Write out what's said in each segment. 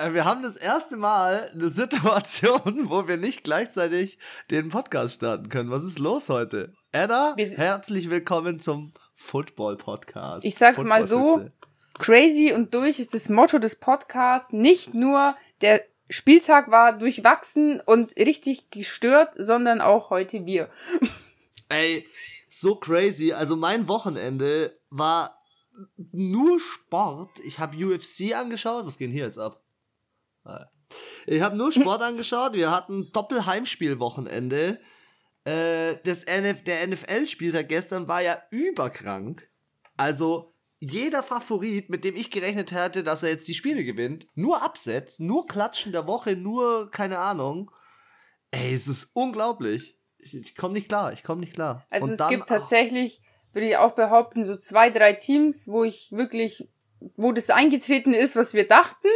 Äh, wir haben das erste Mal eine Situation, wo wir nicht gleichzeitig den Podcast starten können. Was ist los heute? Edda, herzlich willkommen zum Football Podcast. Ich sag mal so, crazy und durch ist das Motto des Podcasts. Nicht nur der Spieltag war durchwachsen und richtig gestört, sondern auch heute wir. Ey, so crazy. Also mein Wochenende war nur Sport. Ich habe UFC angeschaut. Was geht hier jetzt ab? Ich habe nur Sport angeschaut. Wir hatten Doppelheimspielwochenende. Äh, das NF der NFL-Spieltag gestern war ja überkrank. Also jeder Favorit, mit dem ich gerechnet hätte, dass er jetzt die Spiele gewinnt, nur absetzt, nur Klatschen der Woche, nur keine Ahnung. Ey, es ist unglaublich. Ich, ich komme nicht klar, ich komme nicht klar. Also Und es dann, gibt tatsächlich, würde ich auch behaupten, so zwei, drei Teams, wo ich wirklich, wo das eingetreten ist, was wir dachten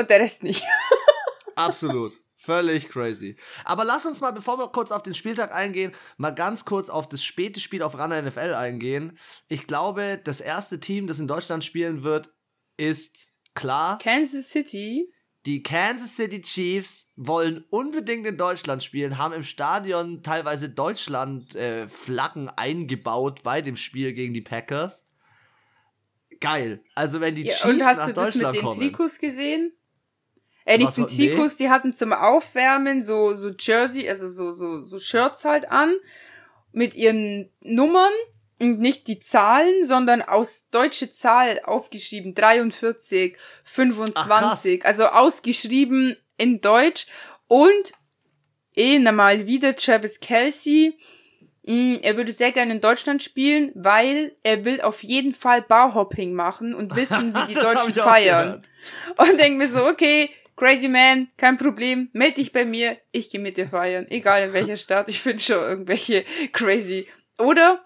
und der Rest nicht. Absolut. Völlig crazy. Aber lass uns mal, bevor wir kurz auf den Spieltag eingehen, mal ganz kurz auf das späte Spiel auf Runner NFL eingehen. Ich glaube, das erste Team, das in Deutschland spielen wird, ist klar. Kansas City. Die Kansas City Chiefs wollen unbedingt in Deutschland spielen, haben im Stadion teilweise Deutschland-Flaggen äh, eingebaut bei dem Spiel gegen die Packers. Geil. Also wenn die ja, Chiefs nach Deutschland kommen. Und hast du das mit den Trikots gesehen? Äh, nicht den Trikots, nee. die hatten zum Aufwärmen so, so Jersey, also so, so, so Shirts halt an, mit ihren Nummern und nicht die Zahlen, sondern aus deutsche Zahl aufgeschrieben, 43, 25, Ach, also ausgeschrieben in Deutsch und eh nochmal wieder Travis Kelsey, mm, er würde sehr gerne in Deutschland spielen, weil er will auf jeden Fall Barhopping machen und wissen, wie die Deutschen feiern. Und denke mir so, okay, Crazy Man, kein Problem, meld dich bei mir, ich gehe mit dir feiern, egal in welcher Stadt, ich finde schon irgendwelche crazy. Oder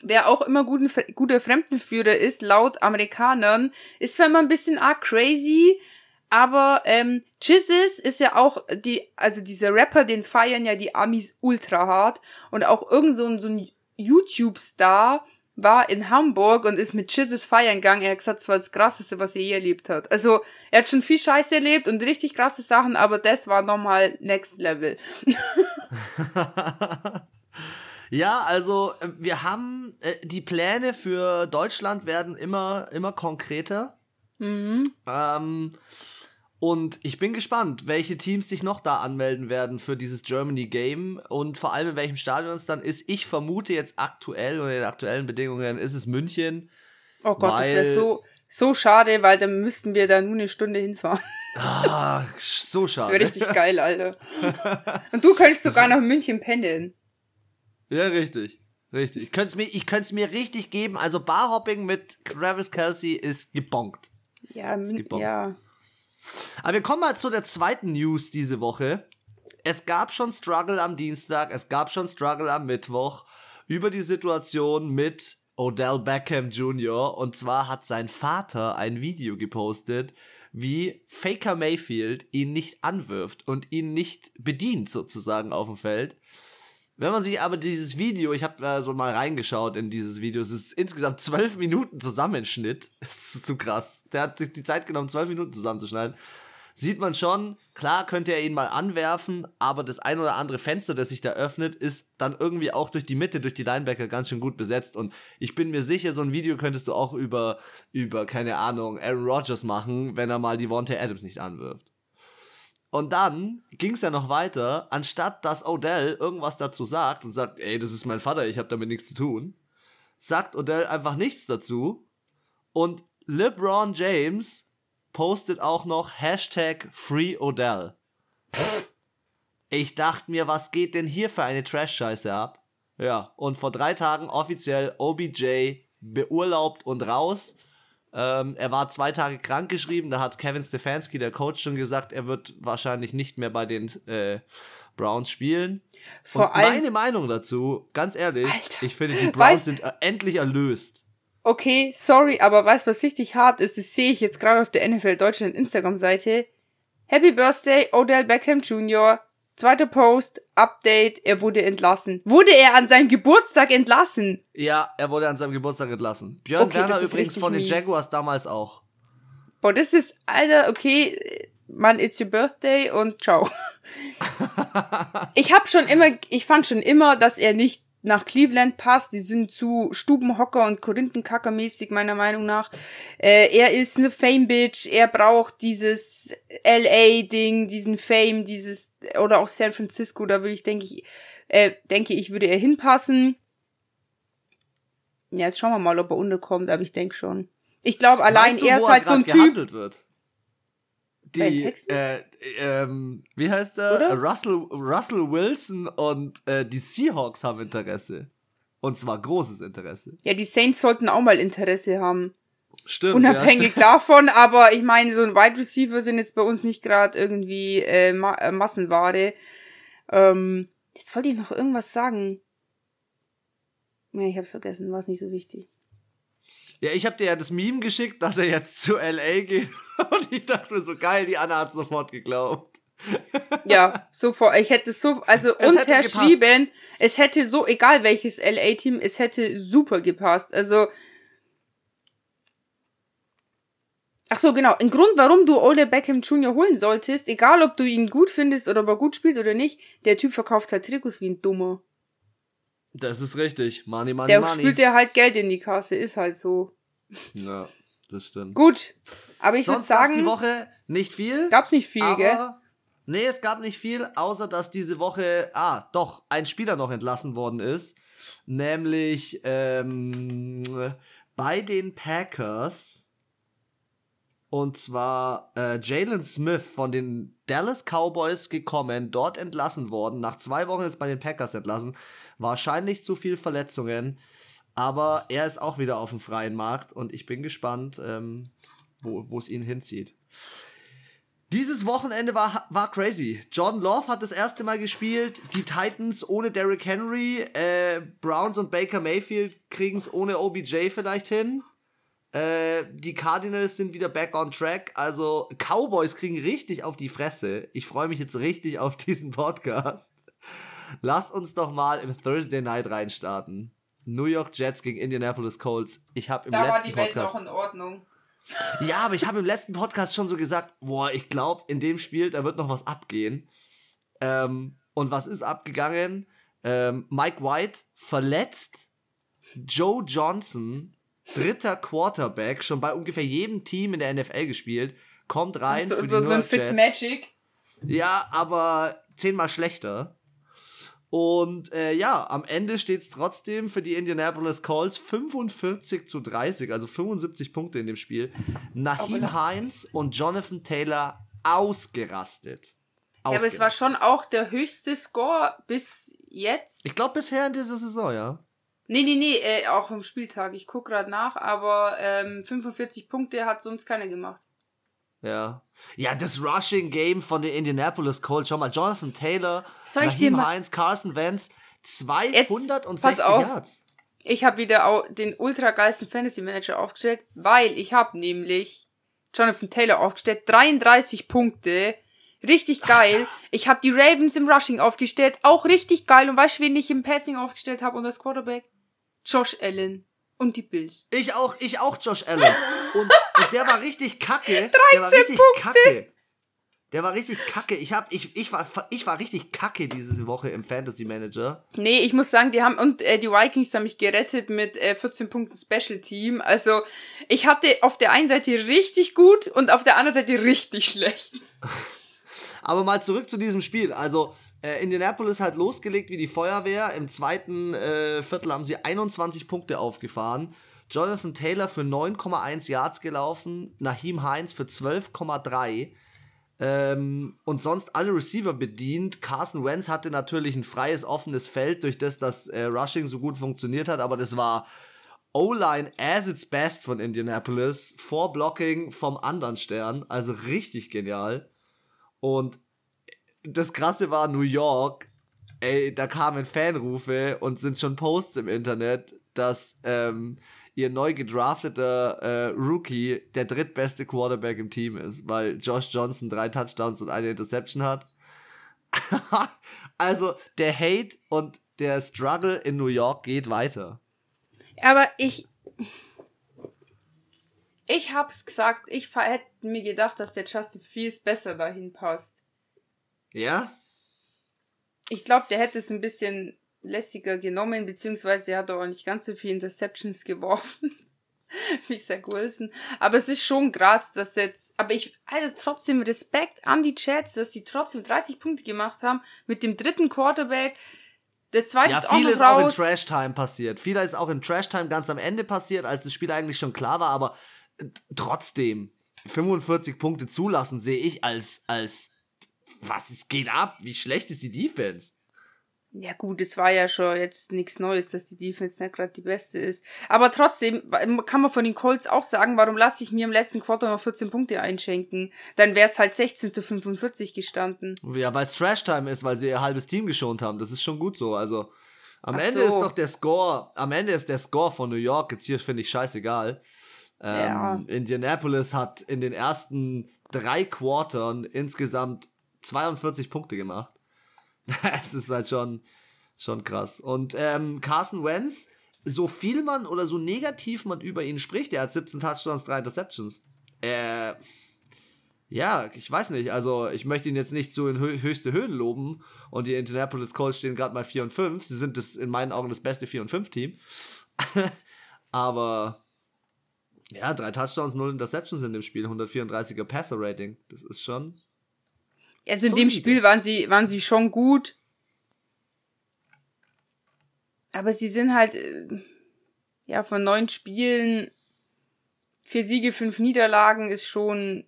wer auch immer guten, guter Fremdenführer ist, laut Amerikanern, ist zwar immer ein bisschen arg crazy, aber ähm, Jesus ist ja auch die, also dieser Rapper, den feiern ja die Amis ultra hart und auch irgend so ein, so ein YouTube-Star, war in Hamburg und ist mit Chizzes feiern gegangen. Er hat gesagt, das war das Krasseste, was er je erlebt hat. Also, er hat schon viel Scheiße erlebt und richtig krasse Sachen, aber das war nochmal Next Level. ja, also, äh, wir haben, äh, die Pläne für Deutschland werden immer, immer konkreter. Mhm. Ähm, und ich bin gespannt, welche Teams sich noch da anmelden werden für dieses Germany Game und vor allem in welchem Stadion es dann ist. Ich vermute jetzt aktuell und in den aktuellen Bedingungen ist es München. Oh Gott, das wäre so, so schade, weil dann müssten wir da nur eine Stunde hinfahren. Ah, so schade. Das wäre richtig geil, Alter. Und du könntest sogar nach München pendeln. Ja, richtig. Richtig. Ich könnte es mir, mir richtig geben. Also Barhopping mit Travis Kelsey ist gebonkt. Ja, ist gebonkt. ja. Aber wir kommen mal zu der zweiten News diese Woche. Es gab schon Struggle am Dienstag, es gab schon Struggle am Mittwoch über die Situation mit Odell Beckham Jr. Und zwar hat sein Vater ein Video gepostet, wie Faker Mayfield ihn nicht anwirft und ihn nicht bedient sozusagen auf dem Feld. Wenn man sich aber dieses Video, ich habe da so mal reingeschaut in dieses Video, es ist insgesamt zwölf Minuten Zusammenschnitt. Das ist zu krass. Der hat sich die Zeit genommen, zwölf Minuten zusammenzuschneiden. Sieht man schon, klar könnte er ihn mal anwerfen, aber das ein oder andere Fenster, das sich da öffnet, ist dann irgendwie auch durch die Mitte, durch die Linebacker ganz schön gut besetzt. Und ich bin mir sicher, so ein Video könntest du auch über, über keine Ahnung, Aaron Rodgers machen, wenn er mal die Wonte Adams nicht anwirft. Und dann ging es ja noch weiter, anstatt dass Odell irgendwas dazu sagt und sagt, ey, das ist mein Vater, ich habe damit nichts zu tun, sagt Odell einfach nichts dazu. Und LeBron James postet auch noch Hashtag Free Odell. Ich dachte mir, was geht denn hier für eine Trash-Scheiße ab? Ja, und vor drei Tagen offiziell OBJ beurlaubt und raus. Ähm, er war zwei Tage krank geschrieben, da hat Kevin Stefanski, der Coach, schon gesagt, er wird wahrscheinlich nicht mehr bei den äh, Browns spielen. Vor Und meine Meinung dazu, ganz ehrlich, Alter, ich finde, die Browns sind äh, endlich erlöst. Okay, sorry, aber weißt du, was richtig hart ist? Das sehe ich jetzt gerade auf der NFL Deutschland Instagram-Seite. Happy Birthday, Odell Beckham Jr. Zweiter Post, Update, er wurde entlassen. Wurde er an seinem Geburtstag entlassen? Ja, er wurde an seinem Geburtstag entlassen. Björn okay, Werner übrigens von den mies. Jaguars damals auch. Boah, das ist, Alter, okay, Mann, it's your birthday und ciao. ich hab schon immer, ich fand schon immer, dass er nicht nach Cleveland passt. Die sind zu Stubenhocker und Korinthenkacker mäßig, meiner Meinung nach. Äh, er ist eine Fame-Bitch. Er braucht dieses LA-Ding, diesen Fame, dieses, oder auch San Francisco, da würde ich, denke ich, äh, denke ich, würde er hinpassen. Ja, jetzt schauen wir mal, ob er unterkommt, aber ich denke schon. Ich glaube, allein weißt du, er ist halt so ein Typ. Wird? Die, äh, ähm, wie heißt er? Oder? Russell, Russell Wilson und äh, die Seahawks haben Interesse. Und zwar großes Interesse. Ja, die Saints sollten auch mal Interesse haben. Stimmt. Unabhängig ja, stimmt. davon, aber ich meine, so ein Wide Receiver sind jetzt bei uns nicht gerade irgendwie äh, Ma äh, Massenware. Ähm, jetzt wollte ich noch irgendwas sagen. Nee, ich hab's vergessen, war es nicht so wichtig. Ja, ich habe dir ja das Meme geschickt, dass er jetzt zu LA geht. Und ich dachte mir so geil, die Anna hat sofort geglaubt. Ja, sofort. Ich hätte so, also es unterschrieben, es hätte so, egal welches LA-Team, es hätte super gepasst. Also. Ach so, genau. Ein Grund, warum du Ole Beckham Jr. holen solltest, egal ob du ihn gut findest oder ob er gut spielt oder nicht, der Typ verkauft halt Trikots wie ein Dummer. Das ist richtig. Money, money, Der money. spült ja halt Geld in die Kasse, ist halt so. Ja, das stimmt. Gut, aber ich würde sagen. die Woche nicht viel. Gab's nicht viel, aber, gell? Nee, es gab nicht viel, außer dass diese Woche, ah, doch, ein Spieler noch entlassen worden ist. Nämlich ähm, bei den Packers. Und zwar äh, Jalen Smith von den Dallas Cowboys gekommen, dort entlassen worden, nach zwei Wochen jetzt bei den Packers entlassen. Wahrscheinlich zu viel Verletzungen. Aber er ist auch wieder auf dem freien Markt und ich bin gespannt, ähm, wo es ihn hinzieht. Dieses Wochenende war, war crazy. Jordan Love hat das erste Mal gespielt. Die Titans ohne Derrick Henry. Äh, Browns und Baker Mayfield kriegen es ohne OBJ vielleicht hin. Äh, die Cardinals sind wieder back on track. Also Cowboys kriegen richtig auf die Fresse. Ich freue mich jetzt richtig auf diesen Podcast. Lass uns doch mal im Thursday Night reinstarten. New York Jets gegen Indianapolis Colts. Ich habe im da letzten Podcast. Da war die Welt noch in Ordnung. Ja, aber ich habe im letzten Podcast schon so gesagt, boah, ich glaube, in dem Spiel, da wird noch was abgehen. Ähm, und was ist abgegangen? Ähm, Mike White verletzt. Joe Johnson, dritter Quarterback, schon bei ungefähr jedem Team in der NFL gespielt, kommt rein. So, für so, die so ein Fitzmagic. Ja, aber zehnmal schlechter. Und äh, ja, am Ende steht es trotzdem für die Indianapolis Colts 45 zu 30, also 75 Punkte in dem Spiel. Nahim Heinz und Jonathan Taylor ausgerastet. ausgerastet. Ja, aber es war schon auch der höchste Score bis jetzt. Ich glaube bisher in dieser Saison, ja. Nee, nee, nee, äh, auch vom Spieltag. Ich gucke gerade nach, aber ähm, 45 Punkte hat sonst keiner gemacht. Ja. Ja, das Rushing Game von den Indianapolis Colts. Schau mal, Jonathan Taylor, Soll ich Naheem Heinz, Carson Wentz, 260 Yards. Ich habe wieder auch den ultra geilsten Fantasy Manager aufgestellt, weil ich habe nämlich Jonathan Taylor aufgestellt, 33 Punkte, richtig geil. Alter. Ich habe die Ravens im Rushing aufgestellt, auch richtig geil. Und weißt du, wen ich im Passing aufgestellt habe und das Quarterback? Josh Allen und die Bills. Ich auch, ich auch Josh Allen. Und, und der war richtig kacke. 13 der war richtig Punkte. kacke. Der war richtig kacke. Ich, hab, ich, ich, war, ich war richtig kacke diese Woche im Fantasy Manager. Nee, ich muss sagen, die haben, und äh, die Vikings haben mich gerettet mit äh, 14 Punkten Special Team. Also, ich hatte auf der einen Seite richtig gut und auf der anderen Seite richtig schlecht. Aber mal zurück zu diesem Spiel. Also, äh, Indianapolis hat losgelegt wie die Feuerwehr. Im zweiten äh, Viertel haben sie 21 Punkte aufgefahren. Jonathan Taylor für 9,1 Yards gelaufen, Naheem Heinz für 12,3. Ähm, und sonst alle Receiver bedient. Carson Wentz hatte natürlich ein freies, offenes Feld, durch das das äh, Rushing so gut funktioniert hat, aber das war O-Line as its best von Indianapolis. Vorblocking vom anderen Stern, also richtig genial. Und das Krasse war New York, ey, da kamen Fanrufe und sind schon Posts im Internet, dass ähm, ihr neu gedrafteter äh, Rookie der drittbeste Quarterback im Team ist, weil Josh Johnson drei Touchdowns und eine Interception hat. also der Hate und der Struggle in New York geht weiter. Aber ich. Ich hab's gesagt, ich hätte mir gedacht, dass der Justin Fields besser dahin passt. Ja? Ich glaube, der hätte es ein bisschen lässiger genommen, beziehungsweise er hat auch nicht ganz so viele Interceptions geworfen. wie Zach Wilson. Aber es ist schon krass, dass jetzt, aber ich, also trotzdem Respekt an die Chats, dass sie trotzdem 30 Punkte gemacht haben mit dem dritten Quarterback. Der zweite ja, ist viel ist auch in Trash Time passiert. Viel ist auch in Trash Time ganz am Ende passiert, als das Spiel eigentlich schon klar war, aber trotzdem 45 Punkte zulassen sehe ich als, als, was es geht ab? Wie schlecht ist die Defense? Ja gut, es war ja schon jetzt nichts Neues, dass die Defense nicht gerade die beste ist. Aber trotzdem kann man von den Colts auch sagen, warum lasse ich mir im letzten Quartal noch 14 Punkte einschenken? Dann wäre es halt 16 zu 45 gestanden. Ja, weil es Trash-Time ist, weil sie ihr halbes Team geschont haben. Das ist schon gut so. Also am Ach Ende so. ist doch der Score, am Ende ist der Score von New York jetzt hier, finde ich, scheißegal. Ähm, ja. Indianapolis hat in den ersten drei Quartern insgesamt 42 Punkte gemacht. Es ist halt schon, schon krass. Und ähm, Carson Wentz, so viel man oder so negativ man über ihn spricht, er hat 17 Touchdowns, 3 Interceptions. Äh, ja, ich weiß nicht. Also, ich möchte ihn jetzt nicht so in höchste Höhen loben. Und die Indianapolis Colts stehen gerade mal 4 und 5. Sie sind das in meinen Augen das beste 4 und 5 Team. Aber ja, drei Touchdowns, null Interceptions in dem Spiel, 134er Passer Rating. Das ist schon also in dem Spiel waren sie, waren sie schon gut. Aber sie sind halt, äh, ja, von neun Spielen, vier Siege, fünf Niederlagen ist schon,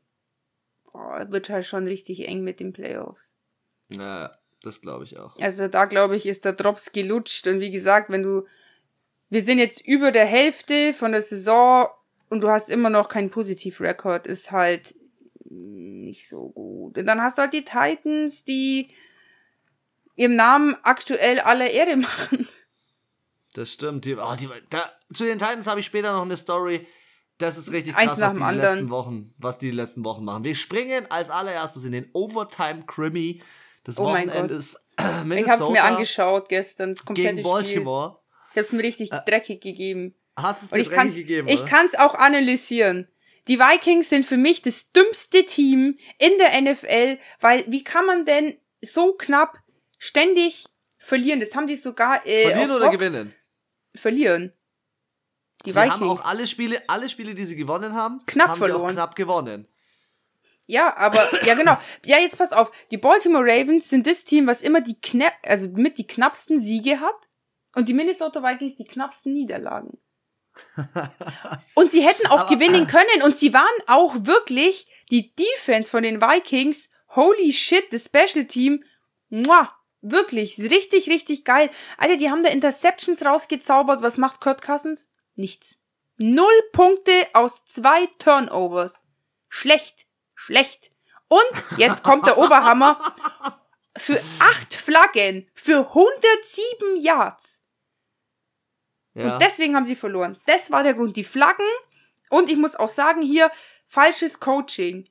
boah, wird halt schon richtig eng mit den Playoffs. Ja, das glaube ich auch. Also da glaube ich, ist der Drops gelutscht. Und wie gesagt, wenn du, wir sind jetzt über der Hälfte von der Saison und du hast immer noch keinen Positivrekord, ist halt nicht so gut. Und dann hast du halt die Titans, die ihrem Namen aktuell alle Ehre machen. Das stimmt. Die, oh, die, da, zu den Titans habe ich später noch eine Story. Das ist richtig krass, was die, letzten Wochen, was die letzten Wochen machen. Wir springen als allererstes in den Overtime Krimi des oh Wochenendes Minnesota. Ich habe es mir angeschaut gestern. Das gegen Baltimore. Spiel. Ich habe es mir richtig äh, dreckig gegeben. Hast es dir dreckig gegeben? Ich kann es auch analysieren. Die Vikings sind für mich das dümmste Team in der NFL, weil wie kann man denn so knapp ständig verlieren? Das haben die sogar äh, verlieren oder Fox gewinnen? Verlieren. Die sie Vikings. haben auch alle Spiele, alle Spiele, die sie gewonnen haben, knapp haben verloren. Sie auch knapp gewonnen. Ja, aber ja genau. Ja, jetzt pass auf. Die Baltimore Ravens sind das Team, was immer die knapp, also mit die knappsten Siege hat und die Minnesota Vikings die knappsten Niederlagen. und sie hätten auch gewinnen können und sie waren auch wirklich die Defense von den Vikings. Holy shit, das Special Team. Muah, wirklich, richtig, richtig geil. Alter, die haben da Interceptions rausgezaubert. Was macht Kurt Cousins? Nichts. Null Punkte aus zwei Turnovers. Schlecht, schlecht. Und jetzt kommt der Oberhammer. Für acht Flaggen, für 107 Yards. Ja. Und deswegen haben sie verloren. Das war der Grund. Die Flaggen. Und ich muss auch sagen, hier falsches Coaching.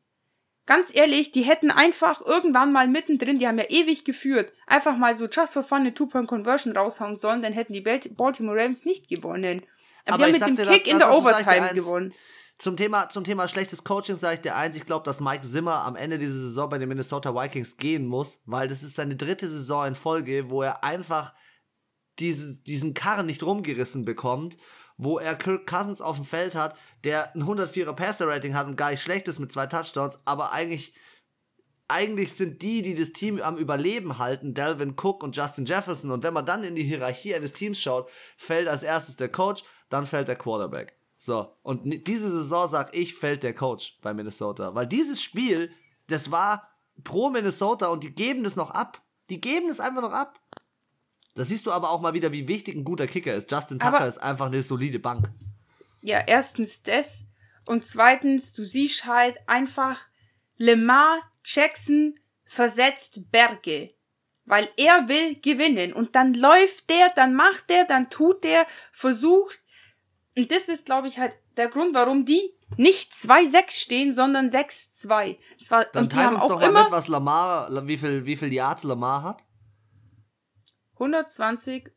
Ganz ehrlich, die hätten einfach irgendwann mal mittendrin, die haben ja ewig geführt, einfach mal so just for fun eine Two-Point-Conversion raushauen sollen, dann hätten die Baltimore Ravens nicht gewonnen. Aber, Aber die haben mit dem Kick da, in der Overtime gewonnen. Zum Thema, zum Thema schlechtes Coaching sage ich dir eins, ich glaube, dass Mike Zimmer am Ende dieser Saison bei den Minnesota Vikings gehen muss, weil das ist seine dritte Saison in Folge, wo er einfach diese, diesen Karren nicht rumgerissen bekommt, wo er Kirk Cousins auf dem Feld hat, der ein 104er Passer-Rating hat und gar nicht schlecht ist mit zwei Touchdowns, aber eigentlich, eigentlich sind die, die das Team am Überleben halten, Delvin Cook und Justin Jefferson. Und wenn man dann in die Hierarchie eines Teams schaut, fällt als erstes der Coach, dann fällt der Quarterback. So, und diese Saison, sag ich, fällt der Coach bei Minnesota. Weil dieses Spiel, das war pro Minnesota und die geben das noch ab. Die geben es einfach noch ab. Da siehst du aber auch mal wieder, wie wichtig ein guter Kicker ist. Justin Tucker aber ist einfach eine solide Bank. Ja, erstens das. Und zweitens, du siehst halt einfach, Lemar Jackson versetzt Berge. Weil er will gewinnen. Und dann läuft der, dann macht der, dann tut der, versucht. Und das ist, glaube ich, halt der Grund, warum die nicht 2-6 stehen, sondern 6-2. Dann und die haben uns auch doch mal immer mit, was Lamar, wie viel, wie viel Yards Lamar hat. 120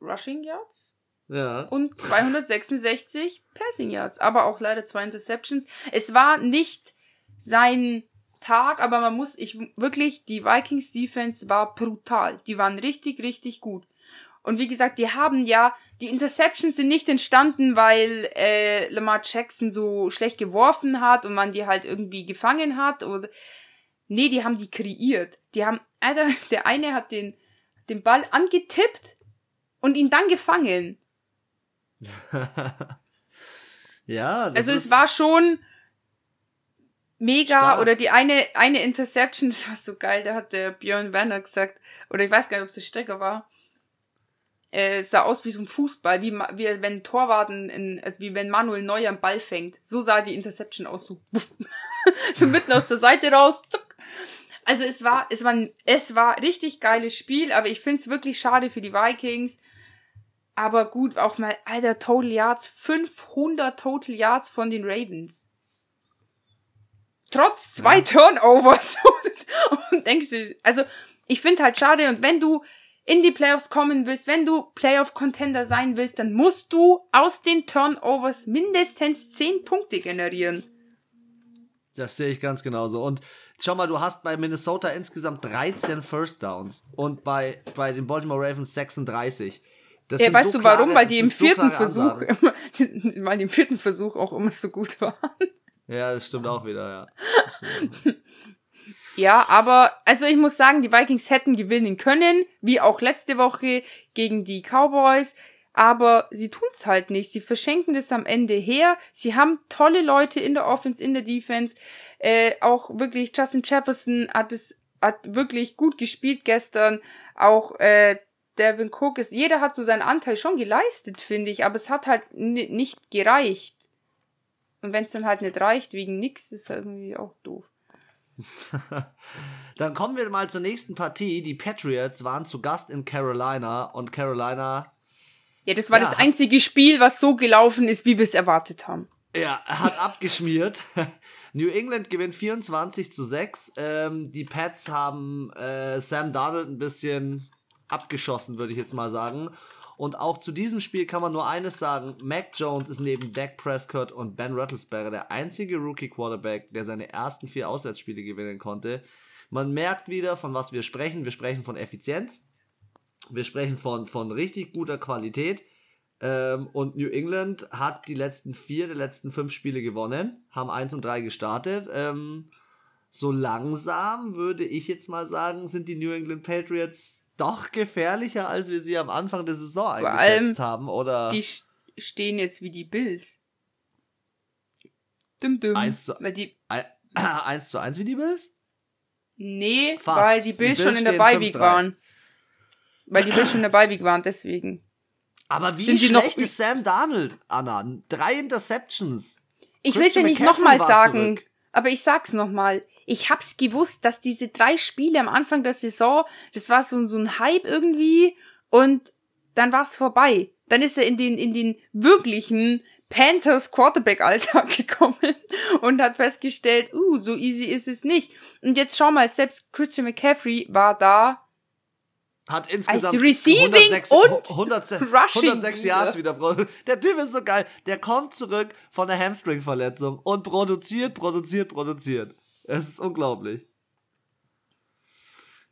Rushing Yards. Ja. Und 266 Passing Yards, aber auch leider zwei Interceptions. Es war nicht sein Tag, aber man muss, ich wirklich, die Vikings Defense war brutal. Die waren richtig, richtig gut. Und wie gesagt, die haben ja, die Interceptions sind nicht entstanden, weil äh, Lamar Jackson so schlecht geworfen hat und man die halt irgendwie gefangen hat. Oder nee, die haben die kreiert. Die haben, Alter, der eine hat den, den Ball angetippt und ihn dann gefangen. ja, also es war schon mega stark. oder die eine eine Interception, das war so geil, da hat der Björn Werner gesagt oder ich weiß gar nicht, ob es der Stecker war. Äh, es sah aus wie so ein Fußball, wie, wie wenn Torwarten, in, also wie wenn Manuel Neuer einen Ball fängt. So sah die Interception aus, so, so mitten aus der Seite raus, zuck. Also es war, es war, es war richtig geiles Spiel, aber ich find's wirklich schade für die Vikings. Aber gut, auch mal, alter, Total Yards, 500 Total Yards von den Ravens. Trotz zwei ja. Turnovers. und denkst du, also, ich finde halt schade, und wenn du in die Playoffs kommen willst, wenn du Playoff-Contender sein willst, dann musst du aus den Turnovers mindestens 10 Punkte generieren. Das sehe ich ganz genauso. Und schau mal, du hast bei Minnesota insgesamt 13 First Downs und bei, bei den Baltimore Ravens 36. Das ja, weißt so du klare, warum? Weil die im vierten so Versuch immer, weil die im vierten Versuch auch immer so gut waren. Ja, das stimmt auch wieder, ja. ja, aber, also ich muss sagen, die Vikings hätten gewinnen können, wie auch letzte Woche gegen die Cowboys, aber sie tun's halt nicht. Sie verschenken das am Ende her. Sie haben tolle Leute in der Offense, in der Defense. Äh, auch wirklich Justin Jefferson hat es hat wirklich gut gespielt gestern. Auch äh, Devin Cook ist, jeder hat so seinen Anteil schon geleistet, finde ich, aber es hat halt nicht gereicht. Und wenn es dann halt nicht reicht, wegen nix, ist halt irgendwie auch doof. dann kommen wir mal zur nächsten Partie. Die Patriots waren zu Gast in Carolina und Carolina. Ja, das war ja, das einzige Spiel, was so gelaufen ist, wie wir es erwartet haben. Ja, hat abgeschmiert. New England gewinnt 24 zu 6. Ähm, die Pats haben äh, Sam Darnold ein bisschen abgeschossen, würde ich jetzt mal sagen. Und auch zu diesem Spiel kann man nur eines sagen: Mac Jones ist neben Dak Prescott und Ben Rattlesberger der einzige Rookie-Quarterback, der seine ersten vier Auswärtsspiele gewinnen konnte. Man merkt wieder, von was wir sprechen. Wir sprechen von Effizienz. Wir sprechen von, von richtig guter Qualität. Ähm, und New England hat die letzten vier der letzten fünf Spiele gewonnen, haben eins und drei gestartet. Ähm, so langsam würde ich jetzt mal sagen, sind die New England Patriots doch gefährlicher, als wir sie am Anfang der Saison eingeschätzt haben, oder? Die stehen jetzt wie die Bills. Düm, düm. Eins zu, weil die, ein, eins zu eins wie die Bills? Nee, Fast. weil die Bills, die Bills schon in der Beiweek waren. Weil die Bills schon in der Beiweek waren, deswegen. Aber wie Sind schlecht ist Sam Darnold, Anna? Drei Interceptions. Ich will es ja nicht nochmal sagen, zurück. aber ich sag's nochmal ich hab's gewusst, dass diese drei Spiele am Anfang der Saison, das war so, so ein Hype irgendwie und dann war's vorbei. Dann ist er in den, in den wirklichen Panthers Quarterback Alltag gekommen und hat festgestellt, uh, so easy ist es nicht. Und jetzt schau mal, selbst Christian McCaffrey war da. Hat insgesamt als Receiving 106, und 100, Rushing 106 Yards wieder. Der Typ ist so geil. Der kommt zurück von der Hamstring-Verletzung und produziert, produziert, produziert. Es ist unglaublich.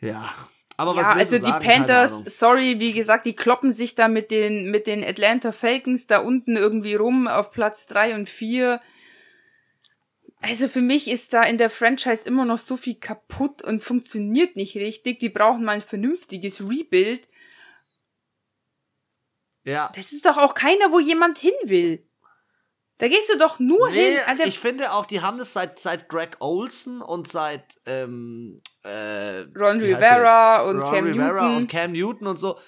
Ja. Aber ja, was also die sagen? Panthers, sorry, wie gesagt, die kloppen sich da mit den, mit den Atlanta Falcons da unten irgendwie rum auf Platz drei und vier. Also für mich ist da in der Franchise immer noch so viel kaputt und funktioniert nicht richtig. Die brauchen mal ein vernünftiges Rebuild. Ja. Das ist doch auch keiner, wo jemand hin will. Da gehst du doch nur nee, hin. Also ich finde auch, die haben das seit, seit Greg Olson und seit ähm, äh, Ron Rivera und Ron Cam Rivera Newton. und Cam Newton und so.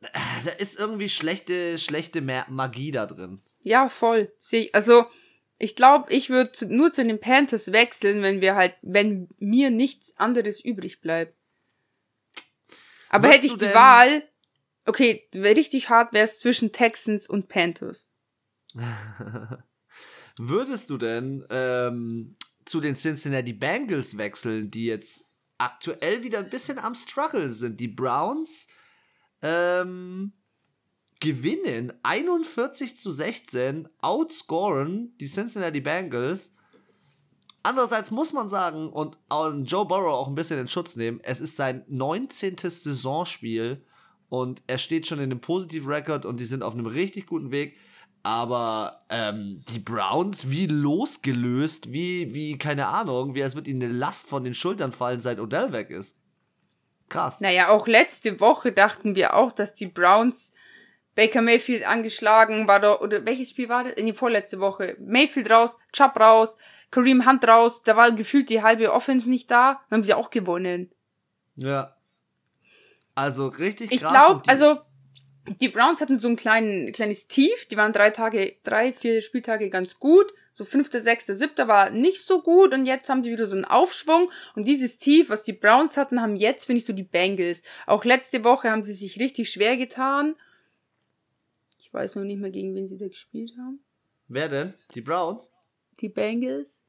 Da ist irgendwie schlechte, schlechte Magie da drin. Ja, voll. Also, ich glaube, ich würde nur zu den Panthers wechseln, wenn wir halt, wenn mir nichts anderes übrig bleibt. Aber hätte ich die Wahl, okay, richtig hart wäre es zwischen Texans und Panthers. Würdest du denn ähm, zu den Cincinnati Bengals wechseln, die jetzt aktuell wieder ein bisschen am Struggle sind? Die Browns, ähm, gewinnen 41 zu 16, outscoren die Cincinnati Bengals. Andererseits muss man sagen und Joe Burrow auch ein bisschen in Schutz nehmen, es ist sein 19. Saisonspiel und er steht schon in einem positiven Rekord und die sind auf einem richtig guten Weg. Aber ähm, die Browns wie losgelöst, wie, wie, keine Ahnung, wie als würde ihnen eine Last von den Schultern fallen, seit Odell weg ist. Krass. Naja, auch letzte Woche dachten wir auch, dass die Browns Baker Mayfield angeschlagen war da, oder welches Spiel war das? In die vorletzte Woche. Mayfield raus, Chubb raus, Kareem Hunt raus, da war gefühlt die halbe Offense nicht da, haben sie auch gewonnen. Ja. Also richtig krass. Ich glaube, also die Browns hatten so ein kleinen, kleines Tief, die waren drei Tage, drei, vier Spieltage ganz gut. So fünfter, sechster, siebter war nicht so gut und jetzt haben sie wieder so einen Aufschwung und dieses Tief, was die Browns hatten, haben jetzt, finde ich, so die Bengals. Auch letzte Woche haben sie sich richtig schwer getan weiß noch nicht mehr, gegen wen sie da gespielt haben. Wer denn? Die Browns? Die Bengals.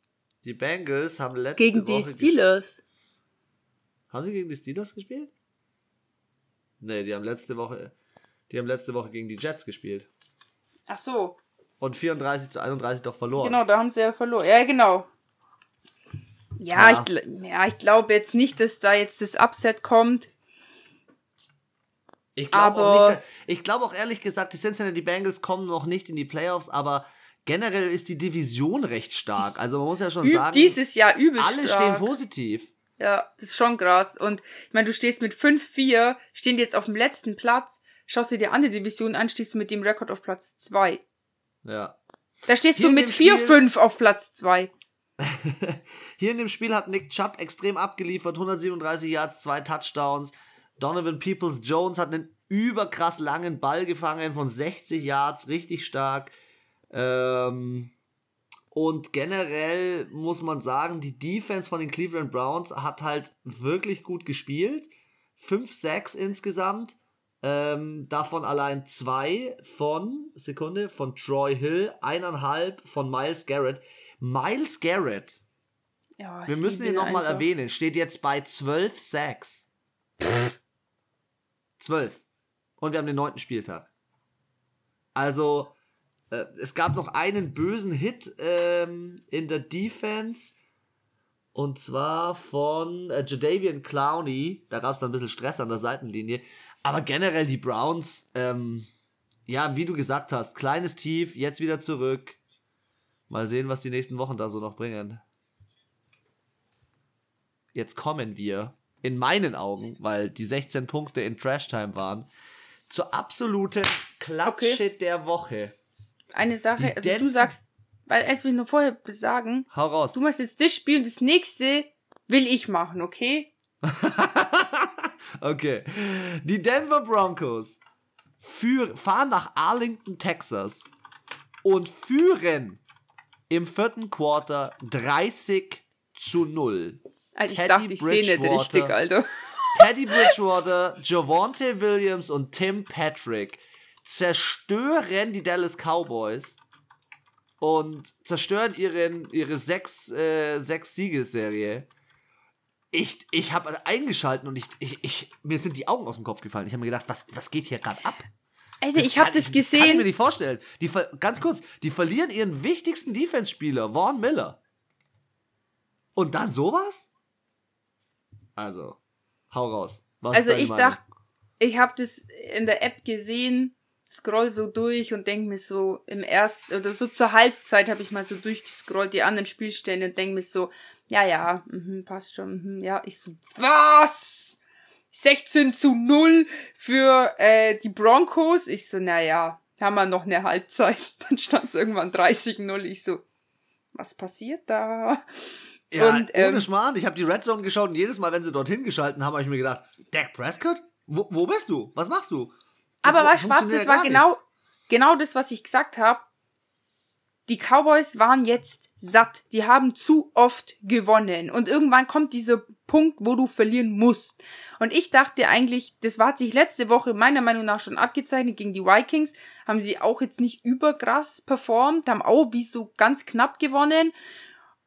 Die Bengals haben letzte gegen Woche. Gegen die Steelers. Haben sie gegen die Steelers gespielt? Nee, die haben letzte Woche. Die haben letzte Woche gegen die Jets gespielt. Ach so. Und 34 zu 31 doch verloren. Genau, da haben sie ja verloren. Ja, genau. Ja, ja. ich, ja, ich glaube jetzt nicht, dass da jetzt das Upset kommt. Ich glaube auch nicht, ich glaube auch ehrlich gesagt, die Cincinnati Bengals kommen noch nicht in die Playoffs, aber generell ist die Division recht stark. Also man muss ja schon sagen, dieses Jahr übel Alle stark. stehen positiv. Ja, das ist schon krass. Und ich meine, du stehst mit 5-4, stehen jetzt auf dem letzten Platz, schaust dir die andere Division an, stehst du mit dem Rekord auf Platz 2. Ja. Da stehst Hier du mit 4-5 auf Platz 2. Hier in dem Spiel hat Nick Chubb extrem abgeliefert, 137 Yards, zwei Touchdowns. Donovan Peoples Jones hat einen überkrass langen Ball gefangen von 60 Yards, richtig stark. Ähm, und generell muss man sagen, die Defense von den Cleveland Browns hat halt wirklich gut gespielt. 5 Sacks insgesamt. Ähm, davon allein zwei von, Sekunde, von Troy Hill, eineinhalb von Miles Garrett. Miles Garrett, ja, wir müssen ihn nochmal erwähnen, steht jetzt bei 12 Sacks. 12. Und wir haben den neunten Spieltag. Also, äh, es gab noch einen bösen Hit ähm, in der Defense. Und zwar von äh, Jadavian Clowney. Da gab es dann ein bisschen Stress an der Seitenlinie. Aber generell die Browns, ähm, ja, wie du gesagt hast, kleines Tief, jetzt wieder zurück. Mal sehen, was die nächsten Wochen da so noch bringen. Jetzt kommen wir in meinen Augen, weil die 16 Punkte in Trash Time waren, zur absoluten Klappshit okay. der Woche. Eine Sache, also du sagst, weil als wir nur vorher sagen, Hau raus. du machst jetzt das Spiel und das nächste will ich machen, okay? okay. Die Denver Broncos für, fahren nach Arlington, Texas und führen im vierten Quarter 30 zu 0. Alter, ich Teddy dachte, ich sehe nicht richtig, Alter. Teddy Bridgewater, Javonte Williams und Tim Patrick zerstören die Dallas Cowboys und zerstören ihren, ihre sechs, äh, sechs Siegesserie. Ich, ich habe eingeschalten und ich, ich, ich, mir sind die Augen aus dem Kopf gefallen. Ich habe mir gedacht, was, was geht hier gerade ab? Alter, ich habe das gesehen. Kann ich mir nicht vorstellen. Die, ganz kurz, die verlieren ihren wichtigsten Defense-Spieler, Vaughn Miller. Und dann sowas? Also, hau raus. Was also ich dachte, ich habe das in der App gesehen, scroll so durch und denk mir so im ersten oder so zur Halbzeit habe ich mal so durchgescrollt die anderen Spielstände und denk mir so, ja ja, mh, passt schon, mh, ja, ich so was? 16 zu 0 für äh, die Broncos. Ich so, naja, haben wir noch eine Halbzeit. Dann stand es irgendwann 30-0. Ich so, was passiert da? Ja, und, ähm, ohne Schmarrn. Ich habe die Red Zone geschaut und jedes Mal, wenn sie dorthin geschalten haben, habe ich mir gedacht, Dak Prescott? Wo, wo bist du? Was machst du? Aber war Spaß, das war genau, genau das, was ich gesagt habe. Die Cowboys waren jetzt satt. Die haben zu oft gewonnen. Und irgendwann kommt dieser Punkt, wo du verlieren musst. Und ich dachte eigentlich, das war sich letzte Woche meiner Meinung nach schon abgezeichnet gegen die Vikings. Haben sie auch jetzt nicht überkrass performt, haben auch wie so ganz knapp gewonnen.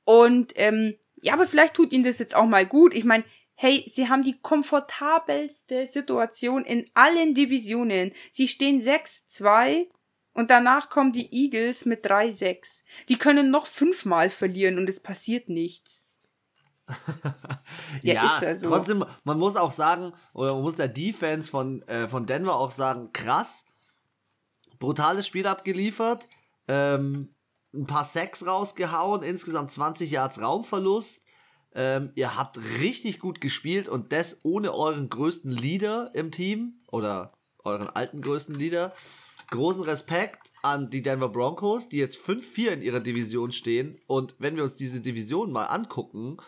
Und ähm, ja, aber vielleicht tut ihnen das jetzt auch mal gut. Ich meine, Hey, sie haben die komfortabelste Situation in allen Divisionen. Sie stehen 6-2 und danach kommen die Eagles mit 3-6. Die können noch fünfmal verlieren und es passiert nichts. ja, ja also. trotzdem, man muss auch sagen, oder man muss der Defense von, äh, von Denver auch sagen, krass, brutales Spiel abgeliefert, ähm, ein paar Sacks rausgehauen, insgesamt 20 Yards Raumverlust. Ähm, ihr habt richtig gut gespielt und das ohne euren größten Leader im Team oder euren alten größten Leader. Großen Respekt an die Denver Broncos, die jetzt 5-4 in ihrer Division stehen. Und wenn wir uns diese Division mal angucken,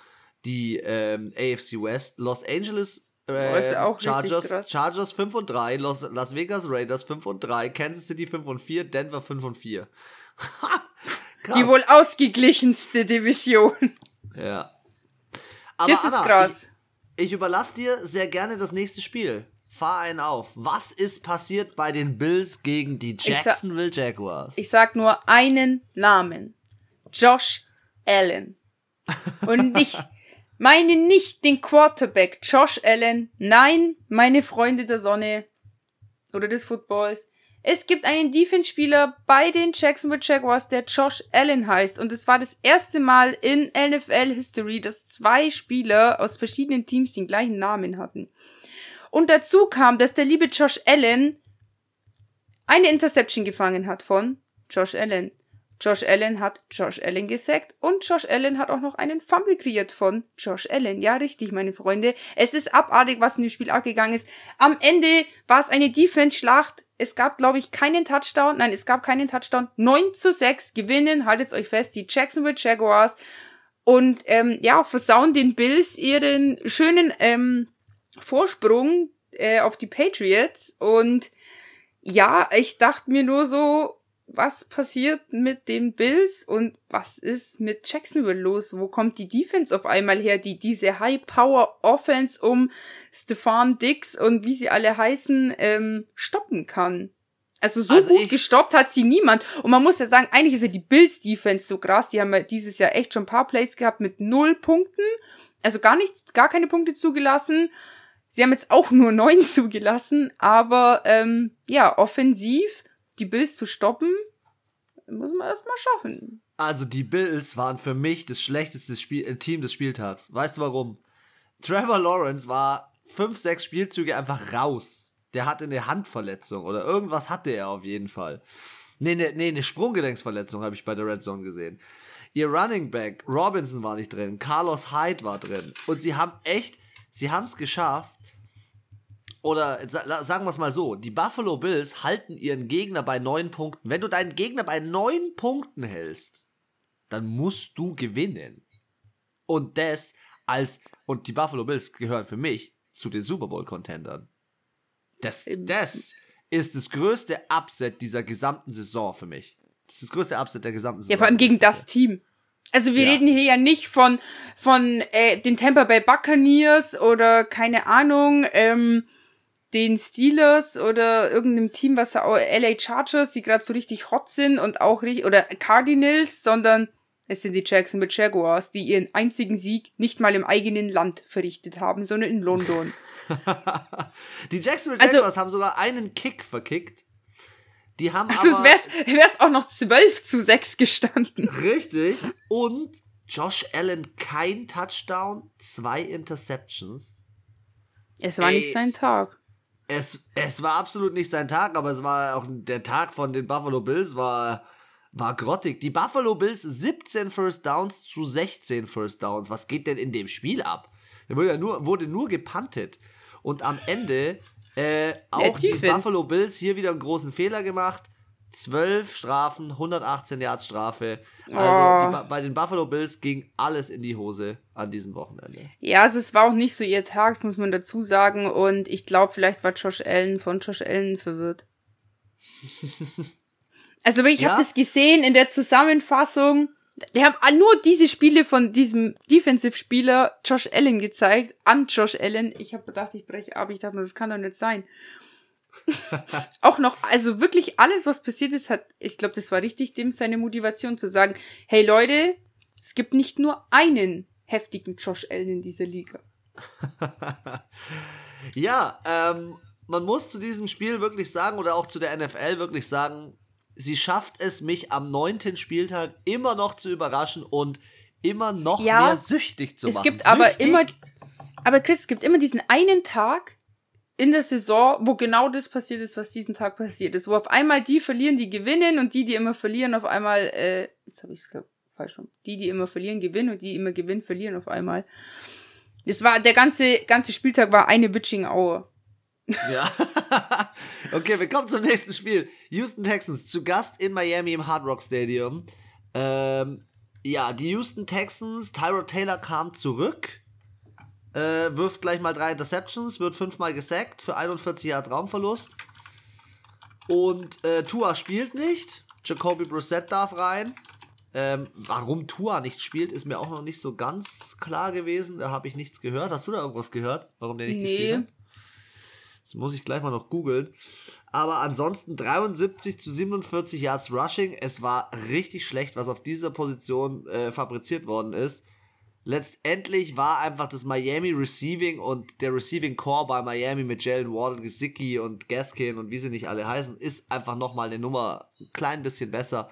die ähm, AFC West, Los Angeles äh, oh, Chargers, Chargers 5 und 3, Los, Las Vegas Raiders 5 und 3, Kansas City 5 und 4, Denver 5 und 4. die wohl ausgeglichenste Division. Ja. Aber das ist Anna, krass. Ich, ich überlasse dir sehr gerne das nächste Spiel. Fahr einen auf. Was ist passiert bei den Bills gegen die Jacksonville Jaguars? Ich sag nur einen Namen. Josh Allen. Und ich meine nicht den Quarterback Josh Allen. Nein, meine Freunde der Sonne oder des Footballs. Es gibt einen Defense-Spieler bei den Jacksonville Jaguars, der Josh Allen heißt. Und es war das erste Mal in NFL-History, dass zwei Spieler aus verschiedenen Teams den gleichen Namen hatten. Und dazu kam, dass der liebe Josh Allen eine Interception gefangen hat von Josh Allen. Josh Allen hat Josh Allen gesackt und Josh Allen hat auch noch einen Fumble kreiert von Josh Allen. Ja, richtig, meine Freunde. Es ist abartig, was in dem Spiel abgegangen ist. Am Ende war es eine Defense-Schlacht es gab, glaube ich, keinen Touchdown. Nein, es gab keinen Touchdown. 9 zu 6 gewinnen, haltet euch fest, die Jacksonville Jaguars. Und ähm, ja, versauen den Bills ihren schönen ähm, Vorsprung äh, auf die Patriots. Und ja, ich dachte mir nur so, was passiert mit den Bills und was ist mit Jacksonville los? Wo kommt die Defense auf einmal her, die diese High-Power-Offense um Stefan Dix und wie sie alle heißen, ähm, stoppen kann? Also so also gut gestoppt hat sie niemand. Und man muss ja sagen, eigentlich ist ja die Bills Defense so krass. Die haben ja dieses Jahr echt schon ein paar Plays gehabt mit null Punkten. Also gar nichts, gar keine Punkte zugelassen. Sie haben jetzt auch nur neun zugelassen. Aber ähm, ja, offensiv die Bills zu stoppen, muss man erstmal schaffen. Also die Bills waren für mich das schlechteste Spiel äh, Team des Spieltags. Weißt du warum? Trevor Lawrence war fünf, sechs Spielzüge einfach raus. Der hatte eine Handverletzung oder irgendwas hatte er auf jeden Fall. Nee, nee, nee, eine Sprunggelenksverletzung habe ich bei der Red Zone gesehen. Ihr Running Back, Robinson war nicht drin, Carlos Hyde war drin. Und sie haben echt, sie haben es geschafft, oder sagen wir es mal so, die Buffalo Bills halten ihren Gegner bei neun Punkten. Wenn du deinen Gegner bei neun Punkten hältst, dann musst du gewinnen. Und das als, und die Buffalo Bills gehören für mich zu den Super Bowl Contendern. Das, das ist das größte Upset dieser gesamten Saison für mich. Das ist das größte Upset der gesamten Saison. Ja, vor allem gegen das Team. Also wir ja. reden hier ja nicht von, von äh, den Tampa Bay Buccaneers oder keine Ahnung, ähm, den Steelers oder irgendeinem Team, was LA Chargers, die gerade so richtig hot sind und auch richtig, oder Cardinals, sondern es sind die Jacksonville Jaguars, die ihren einzigen Sieg nicht mal im eigenen Land verrichtet haben, sondern in London. die Jacksonville also Jaguars also, haben sogar einen Kick verkickt. Die haben also aber... Also wäre es auch noch 12 zu 6 gestanden. Richtig. Und Josh Allen kein Touchdown, zwei Interceptions. Es war Ey, nicht sein Tag es, es war absolut nicht sein Tag, aber es war auch der Tag von den Buffalo Bills war, war grottig. Die Buffalo Bills 17 First Downs zu 16 First Downs. Was geht denn in dem Spiel ab? Da wurde ja nur, wurde nur gepantet. Und am Ende äh, auch die Buffalo Bills hier wieder einen großen Fehler gemacht. 12 Strafen, 118 Yards Strafe. Also oh. bei den Buffalo Bills ging alles in die Hose an diesem Wochenende. Ja, also es war auch nicht so ihr Tag, muss man dazu sagen. Und ich glaube, vielleicht war Josh Allen von Josh Allen verwirrt. also ich ja? habe das gesehen in der Zusammenfassung. Die haben nur diese Spiele von diesem Defensive-Spieler Josh Allen gezeigt, an Josh Allen. Ich habe gedacht, ich breche ab. Ich dachte, das kann doch nicht sein. Auch noch, also wirklich alles, was passiert ist, hat, ich glaube, das war richtig, dem seine Motivation zu sagen, hey Leute, es gibt nicht nur einen heftigen Josh Allen in dieser Liga. ja, ähm, man muss zu diesem Spiel wirklich sagen, oder auch zu der NFL wirklich sagen, sie schafft es, mich am neunten Spieltag immer noch zu überraschen und immer noch ja, mehr süchtig zu es machen. Es gibt aber immer, aber Chris, es gibt immer diesen einen Tag in der Saison, wo genau das passiert ist, was diesen Tag passiert ist, wo auf einmal die verlieren, die gewinnen und die, die immer verlieren, auf einmal, äh, jetzt habe ich es falsch rum, die, die immer verlieren, gewinnen und die immer gewinnen, verlieren auf einmal. Das war, der ganze, ganze Spieltag war eine Witching Hour. Ja. okay, wir kommen zum nächsten Spiel. Houston Texans zu Gast in Miami im Hard Rock Stadium. Ähm, ja, die Houston Texans, Tyrod Taylor kam zurück, äh, wirft gleich mal drei Interceptions, wird fünfmal gesackt für 41 Jahre Traumverlust. Und äh, Tua spielt nicht. Jacoby Brissett darf rein. Ähm, warum Tua nicht spielt, ist mir auch noch nicht so ganz klar gewesen. Da habe ich nichts gehört. Hast du da irgendwas gehört, warum der nicht nee. gespielt hat? Das muss ich gleich mal noch googeln. Aber ansonsten 73 zu 47 Yards Rushing. Es war richtig schlecht, was auf dieser Position äh, fabriziert worden ist. Letztendlich war einfach das Miami Receiving und der Receiving Core bei Miami mit Jalen Ward, Gesicki und Gaskin und wie sie nicht alle heißen, ist einfach nochmal eine Nummer ein klein bisschen besser.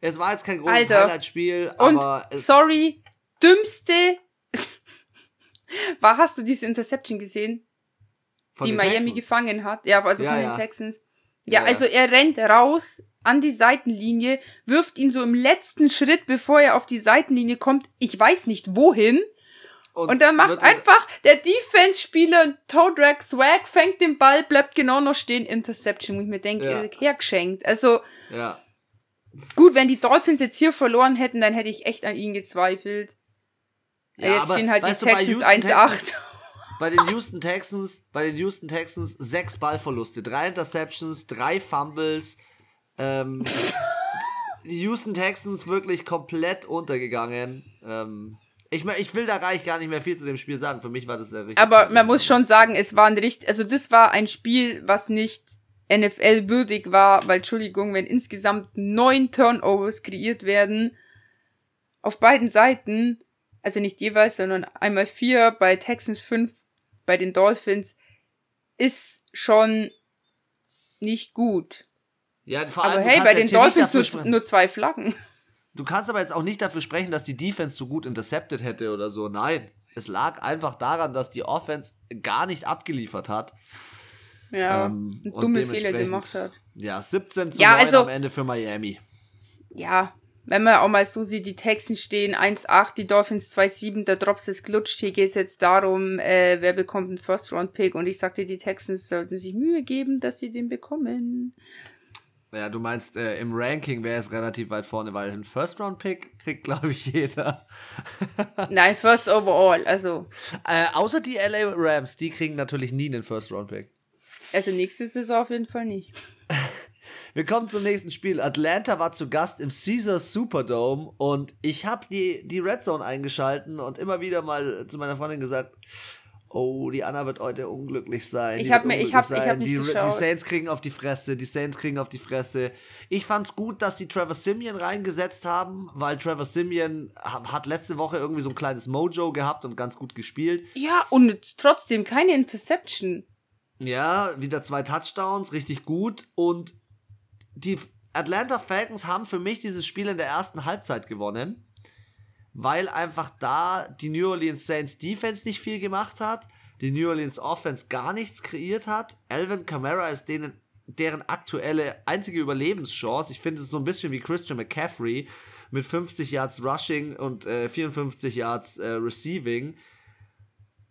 Es war jetzt kein großes Highlight-Spiel, aber. sorry, dümmste. war, hast du diese Interception gesehen? Die Miami Texans. gefangen hat. Ja, also ja, von ja. den Texans. Ja, ja, also er rennt raus an die Seitenlinie, wirft ihn so im letzten Schritt, bevor er auf die Seitenlinie kommt, ich weiß nicht wohin. Und, und dann macht einfach der Defense-Spieler Toe Drag Swag, fängt den Ball, bleibt genau noch stehen, Interception, wo ich mir denke, ja. hergeschenkt. Also, ja. gut, wenn die Dolphins jetzt hier verloren hätten, dann hätte ich echt an ihn gezweifelt. Ja, jetzt stehen halt die Texans 1-8 bei den Houston Texans, bei den Houston Texans sechs Ballverluste, drei Interceptions, drei Fumbles. Ähm, die Houston Texans wirklich komplett untergegangen. Ähm, ich, ich will da eigentlich gar nicht mehr viel zu dem Spiel sagen. Für mich war das sehr richtig. Aber man muss schon sagen, es war ein richtig, also das war ein Spiel, was nicht NFL würdig war, weil Entschuldigung, wenn insgesamt neun Turnovers kreiert werden auf beiden Seiten, also nicht jeweils, sondern einmal vier, bei Texans fünf, bei den Dolphins ist schon nicht gut. Ja, vor allem, aber hey, bei den Dolphins nur, nur zwei Flaggen. Du kannst aber jetzt auch nicht dafür sprechen, dass die Defense so gut intercepted hätte oder so. Nein, es lag einfach daran, dass die Offense gar nicht abgeliefert hat. Ja, ähm, dumme Fehler gemacht hat. Ja, 17 zu ja, 9 also, am Ende für Miami. Ja, wenn man auch mal so sieht, die Texans stehen 1-8, die Dolphins 2-7, der Drops ist glutscht. Hier geht es jetzt darum, äh, wer bekommt einen First-Round-Pick. Und ich sagte, die Texans sollten sich Mühe geben, dass sie den bekommen. Ja, du meinst, äh, im Ranking wäre es relativ weit vorne, weil ein First-Round-Pick kriegt, glaube ich, jeder. Nein, First Overall, also. Äh, außer die LA Rams, die kriegen natürlich nie einen First-Round-Pick. Also nächstes Saison auf jeden Fall nicht. Wir kommen zum nächsten Spiel. Atlanta war zu Gast im Caesars Superdome und ich habe die, die Red Zone eingeschalten und immer wieder mal zu meiner Freundin gesagt, oh, die Anna wird heute unglücklich sein. Ich habe mir, ich habe, ich habe die, die Saints kriegen auf die Fresse, die Saints kriegen auf die Fresse. Ich fand's gut, dass sie Trevor Simeon reingesetzt haben, weil Trevor Simeon hat letzte Woche irgendwie so ein kleines Mojo gehabt und ganz gut gespielt. Ja, und trotzdem keine Interception. Ja, wieder zwei Touchdowns, richtig gut und die Atlanta Falcons haben für mich dieses Spiel in der ersten Halbzeit gewonnen, weil einfach da die New Orleans Saints Defense nicht viel gemacht hat, die New Orleans Offense gar nichts kreiert hat. Alvin Kamara ist denen deren aktuelle einzige Überlebenschance. Ich finde es so ein bisschen wie Christian McCaffrey mit 50 Yards Rushing und äh, 54 Yards äh, Receiving.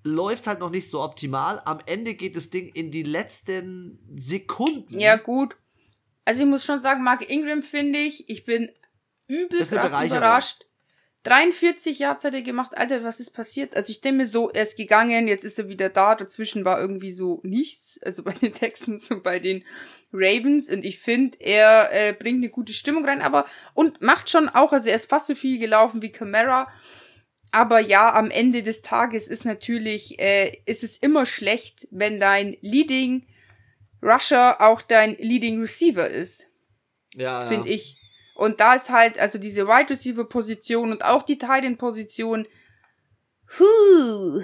Läuft halt noch nicht so optimal. Am Ende geht das Ding in die letzten Sekunden. Ja, gut. Also ich muss schon sagen, Mark Ingram finde ich, ich bin übelst überrascht. 43 Yards hat er gemacht. Alter, was ist passiert? Also ich denke mir so, er ist gegangen, jetzt ist er wieder da. Dazwischen war irgendwie so nichts. Also bei den Texans und bei den Ravens. Und ich finde, er äh, bringt eine gute Stimmung rein. Aber und macht schon auch, also er ist fast so viel gelaufen wie Camara. Aber ja, am Ende des Tages ist natürlich, äh, ist es immer schlecht, wenn dein Leading Rusher auch dein Leading Receiver ist. Ja. Finde ja. ich. Und da ist halt, also diese Wide Receiver Position und auch die Tight End Position, huh.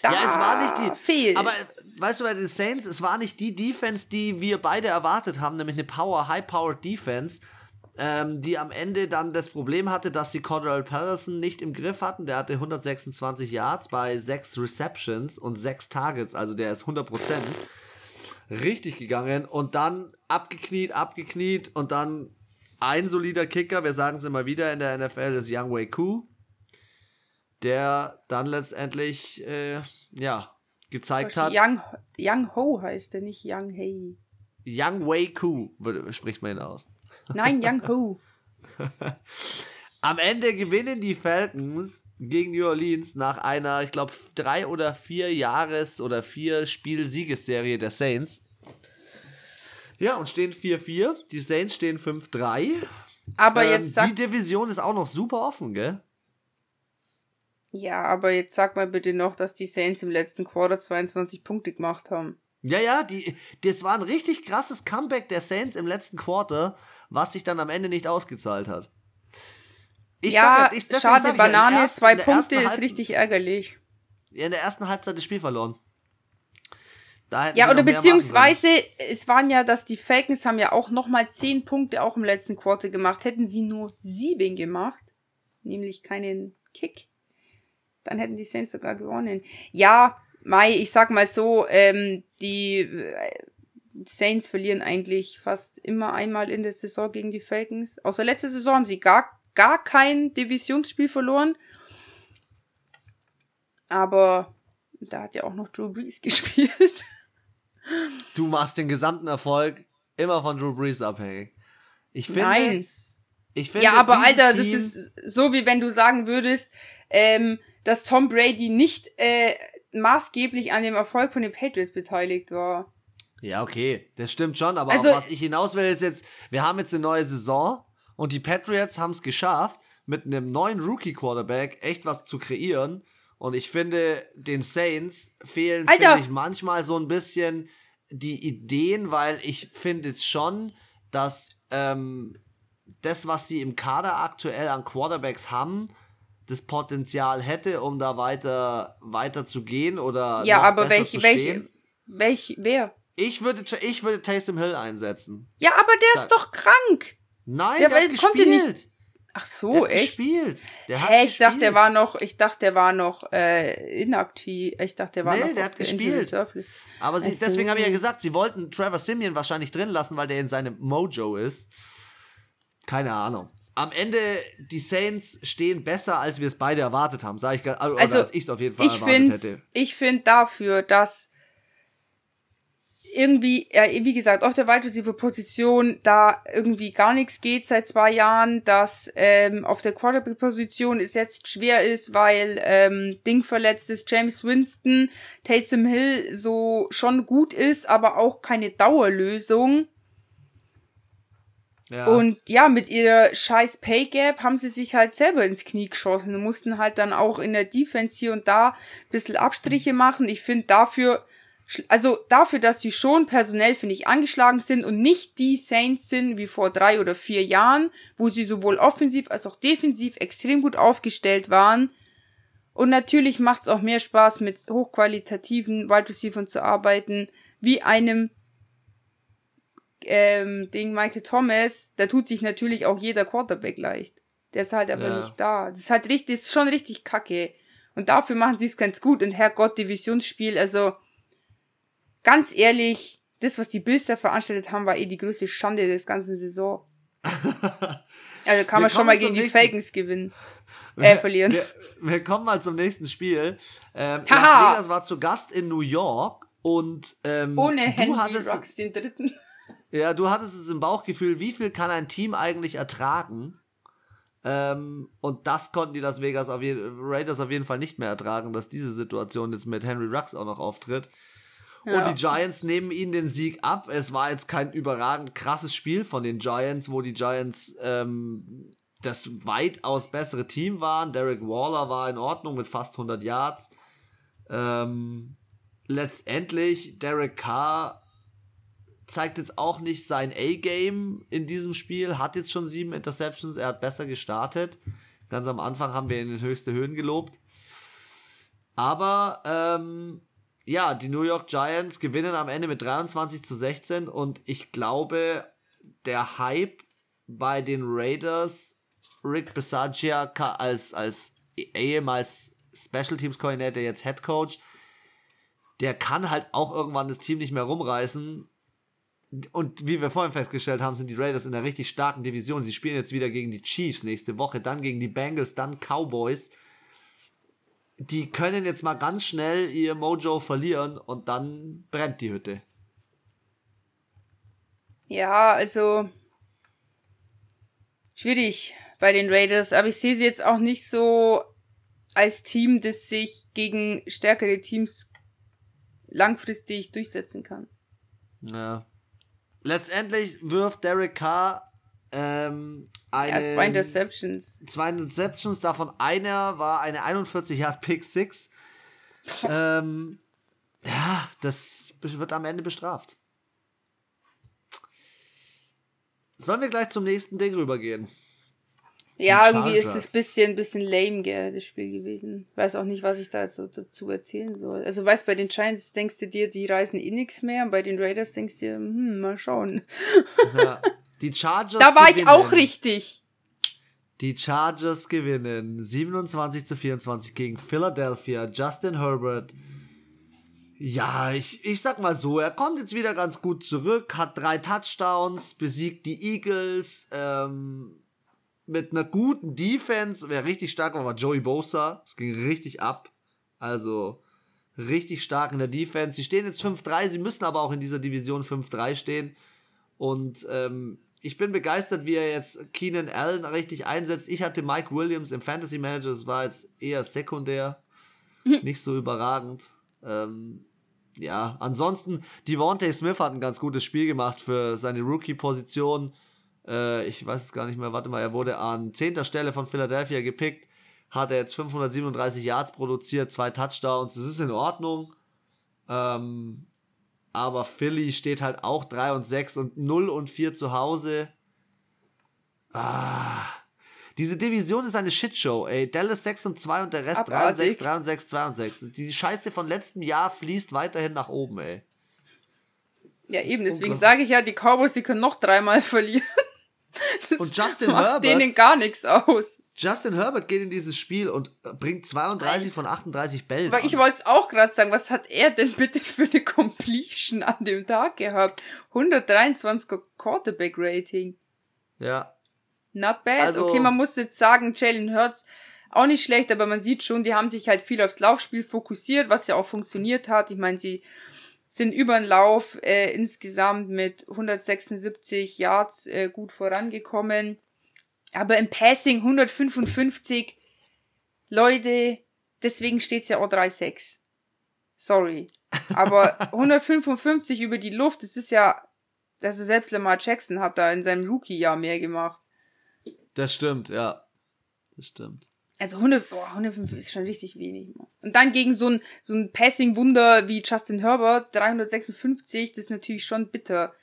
Da ja, es war nicht die. Fehlt. Aber weißt du, bei den Saints, es war nicht die Defense, die wir beide erwartet haben, nämlich eine Power, High-Powered Defense, ähm, die am Ende dann das Problem hatte, dass sie Cordell Patterson nicht im Griff hatten. Der hatte 126 Yards bei 6 Receptions und 6 Targets, also der ist 100% richtig gegangen und dann abgekniet, abgekniet und dann ein solider Kicker, wir sagen es immer wieder in der NFL, ist Young Wei Koo der dann letztendlich, äh, ja, gezeigt hat. Young, Young Ho heißt der, nicht Young Hey. Young Wei Ku, spricht man ihn aus. Nein, Young Ho. Am Ende gewinnen die Falcons gegen New Orleans nach einer, ich glaube, drei oder vier Jahres- oder vier Spiel-Siegesserie der Saints. Ja, und stehen 4-4. Die Saints stehen 5-3. Aber ähm, jetzt Die Division ist auch noch super offen, gell? Ja, aber jetzt sag mal bitte noch, dass die Saints im letzten Quarter 22 Punkte gemacht haben. Ja, ja, die, das war ein richtig krasses Comeback der Saints im letzten Quarter, was sich dann am Ende nicht ausgezahlt hat. Ich ja, sag, ich, schade, Banane, ersten, zwei Punkte ist richtig ärgerlich. Ja, in der ersten Halbzeit das Spiel verloren. ja, oder beziehungsweise, es waren ja, dass die Falcons haben ja auch nochmal zehn Punkte auch im letzten Quarter gemacht. Hätten sie nur sieben gemacht, nämlich keinen Kick, dann hätten die Saints sogar gewonnen. Ja, Mai, ich sag mal so, ähm, die äh, Saints verlieren eigentlich fast immer einmal in der Saison gegen die Falcons. Außer letzte Saison haben sie gar, gar kein Divisionsspiel verloren. Aber da hat ja auch noch Drew Brees gespielt. Du machst den gesamten Erfolg immer von Drew Brees abhängig. Ich finde. Nein. Ich finde, ja, aber Alter, Team das ist so, wie wenn du sagen würdest, ähm, dass Tom Brady nicht äh, maßgeblich an dem Erfolg von den Patriots beteiligt war. Ja, okay, das stimmt schon, aber also, was ich hinaus will, ist jetzt, wir haben jetzt eine neue Saison und die Patriots haben es geschafft, mit einem neuen Rookie-Quarterback echt was zu kreieren. Und ich finde, den Saints fehlen, finde ich, manchmal so ein bisschen die Ideen, weil ich finde es schon, dass ähm, das, was sie im Kader aktuell an Quarterbacks haben, das Potenzial hätte, um da weiter, weiter zu gehen oder. Ja, aber welche, welche, welche, wer? Ich würde, ich würde Taysom Hill einsetzen. Ja, aber der ist doch krank. Nein, der, der hat gespielt. Ach so, der echt? gespielt. Der hat Hä, ich gespielt. dachte, der war noch, ich dachte, der war noch äh, inaktiv. Ich dachte, der war nee, noch der hat gespielt. Aber sie, deswegen habe ich ja gesagt, sie wollten Trevor Simeon wahrscheinlich drin lassen, weil der in seinem Mojo ist. Keine Ahnung am Ende, die Saints stehen besser, als wir es beide erwartet haben, sage ich oder also, als ich es auf jeden Fall erwartet hätte. Ich finde dafür, dass irgendwie, ja, wie gesagt, auf der Wide Receiver Position da irgendwie gar nichts geht seit zwei Jahren, dass ähm, auf der Quarterback Position es jetzt schwer ist, weil ähm, Ding verletzt ist, James Winston, Taysom Hill so schon gut ist, aber auch keine Dauerlösung. Ja. Und ja, mit ihrer scheiß Pay Gap haben sie sich halt selber ins Knie geschossen und mussten halt dann auch in der Defense hier und da ein bisschen Abstriche machen. Ich finde dafür, also dafür, dass sie schon personell, finde ich, angeschlagen sind und nicht die Saints sind wie vor drei oder vier Jahren, wo sie sowohl offensiv als auch defensiv extrem gut aufgestellt waren. Und natürlich macht es auch mehr Spaß, mit hochqualitativen Wide Receivers zu arbeiten, wie einem ähm, Ding Michael Thomas, da tut sich natürlich auch jeder Quarterback leicht. Der ist halt aber ja. nicht da. Das ist halt richtig, das ist schon richtig kacke. Und dafür machen sie es ganz gut. Und Herrgott, Divisionsspiel, also ganz ehrlich, das, was die Bills da veranstaltet haben, war eh die größte Schande des ganzen Saison. also kann man schon mal gegen die Falcons gewinnen. Äh, verlieren. Wir, wir, kommen mal zum nächsten Spiel. Ähm, Las Vegas war zu Gast in New York und ähm, ohne Henry hattest, Rocks den dritten. Ja, du hattest es im Bauchgefühl, wie viel kann ein Team eigentlich ertragen? Ähm, und das konnten die Las Vegas auf Raiders auf jeden Fall nicht mehr ertragen, dass diese Situation jetzt mit Henry Rux auch noch auftritt. Ja. Und die Giants nehmen ihnen den Sieg ab. Es war jetzt kein überragend krasses Spiel von den Giants, wo die Giants ähm, das weitaus bessere Team waren. Derek Waller war in Ordnung mit fast 100 Yards. Ähm, letztendlich Derek Carr zeigt jetzt auch nicht sein A-Game in diesem Spiel, hat jetzt schon sieben Interceptions, er hat besser gestartet. Ganz am Anfang haben wir ihn in höchste Höhen gelobt. Aber ähm, ja, die New York Giants gewinnen am Ende mit 23 zu 16 und ich glaube, der Hype bei den Raiders, Rick Bisaccia als, als ehemals Special Teams Koordinator, jetzt Head Coach, der kann halt auch irgendwann das Team nicht mehr rumreißen. Und wie wir vorhin festgestellt haben, sind die Raiders in einer richtig starken Division. Sie spielen jetzt wieder gegen die Chiefs nächste Woche, dann gegen die Bengals, dann Cowboys. Die können jetzt mal ganz schnell ihr Mojo verlieren und dann brennt die Hütte. Ja, also schwierig bei den Raiders, aber ich sehe sie jetzt auch nicht so als Team, das sich gegen stärkere Teams langfristig durchsetzen kann. Ja. Letztendlich wirft Derek Carr ähm, eine, ja, zwei Interceptions. Zwei Interceptions, davon einer war eine 41 Yard Pick 6. ähm, ja, das wird am Ende bestraft. Sollen wir gleich zum nächsten Ding rübergehen? Ja, irgendwie ist es ein bisschen, bisschen lame, gell, das Spiel gewesen. Weiß auch nicht, was ich da jetzt so dazu erzählen soll. Also, weißt, bei den Giants denkst du dir, die reisen eh nichts mehr, und bei den Raiders denkst du dir, hm, mal schauen. Ja, die Chargers Da war gewinnen. ich auch richtig. Die Chargers gewinnen 27 zu 24 gegen Philadelphia. Justin Herbert. Ja, ich, ich sag mal so, er kommt jetzt wieder ganz gut zurück, hat drei Touchdowns, besiegt die Eagles, ähm, mit einer guten Defense, wer richtig stark war, war Joey Bosa. Es ging richtig ab. Also richtig stark in der Defense. Sie stehen jetzt 5-3, sie müssen aber auch in dieser Division 5-3 stehen. Und ähm, ich bin begeistert, wie er jetzt Keenan Allen richtig einsetzt. Ich hatte Mike Williams im Fantasy Manager, das war jetzt eher sekundär. Mhm. Nicht so überragend. Ähm, ja, ansonsten, Devontae Smith hat ein ganz gutes Spiel gemacht für seine Rookie-Position. Äh, ich weiß es gar nicht mehr, warte mal, er wurde an 10. Stelle von Philadelphia gepickt, hat er jetzt 537 Yards produziert, zwei Touchdowns, das ist in Ordnung. Ähm, aber Philly steht halt auch 3 und 6 und 0 und 4 zu Hause. Ah. Diese Division ist eine Shitshow, ey. Dallas 6 und 2 und der Rest 3 und 6, 3 und 6, 2 und 6. Die Scheiße von letztem Jahr fließt weiterhin nach oben, ey. Ja, eben, deswegen sage ich ja, die Cowboys, die können noch dreimal verlieren. Das und Justin macht Herbert. denen gar nichts aus. Justin Herbert geht in dieses Spiel und bringt 32 von 38 Bällen. Aber an. ich wollte es auch gerade sagen, was hat er denn bitte für eine Completion an dem Tag gehabt? 123 Quarterback Rating. Ja. Not bad. Also, okay, man muss jetzt sagen, Jalen Hurts auch nicht schlecht, aber man sieht schon, die haben sich halt viel aufs Laufspiel fokussiert, was ja auch funktioniert hat. Ich meine, sie sind über den Lauf äh, insgesamt mit 176 Yards äh, gut vorangekommen. Aber im Passing 155. Leute, deswegen steht's ja auch 3-6. Sorry. Aber 155 über die Luft, das ist ja, also selbst Lamar Jackson hat da in seinem Rookie-Jahr mehr gemacht. Das stimmt, ja. Das stimmt. Also 100, boah, 105 ist schon richtig wenig. Und dann gegen so ein, so ein Passing-Wunder wie Justin Herbert, 356, das ist natürlich schon bitter.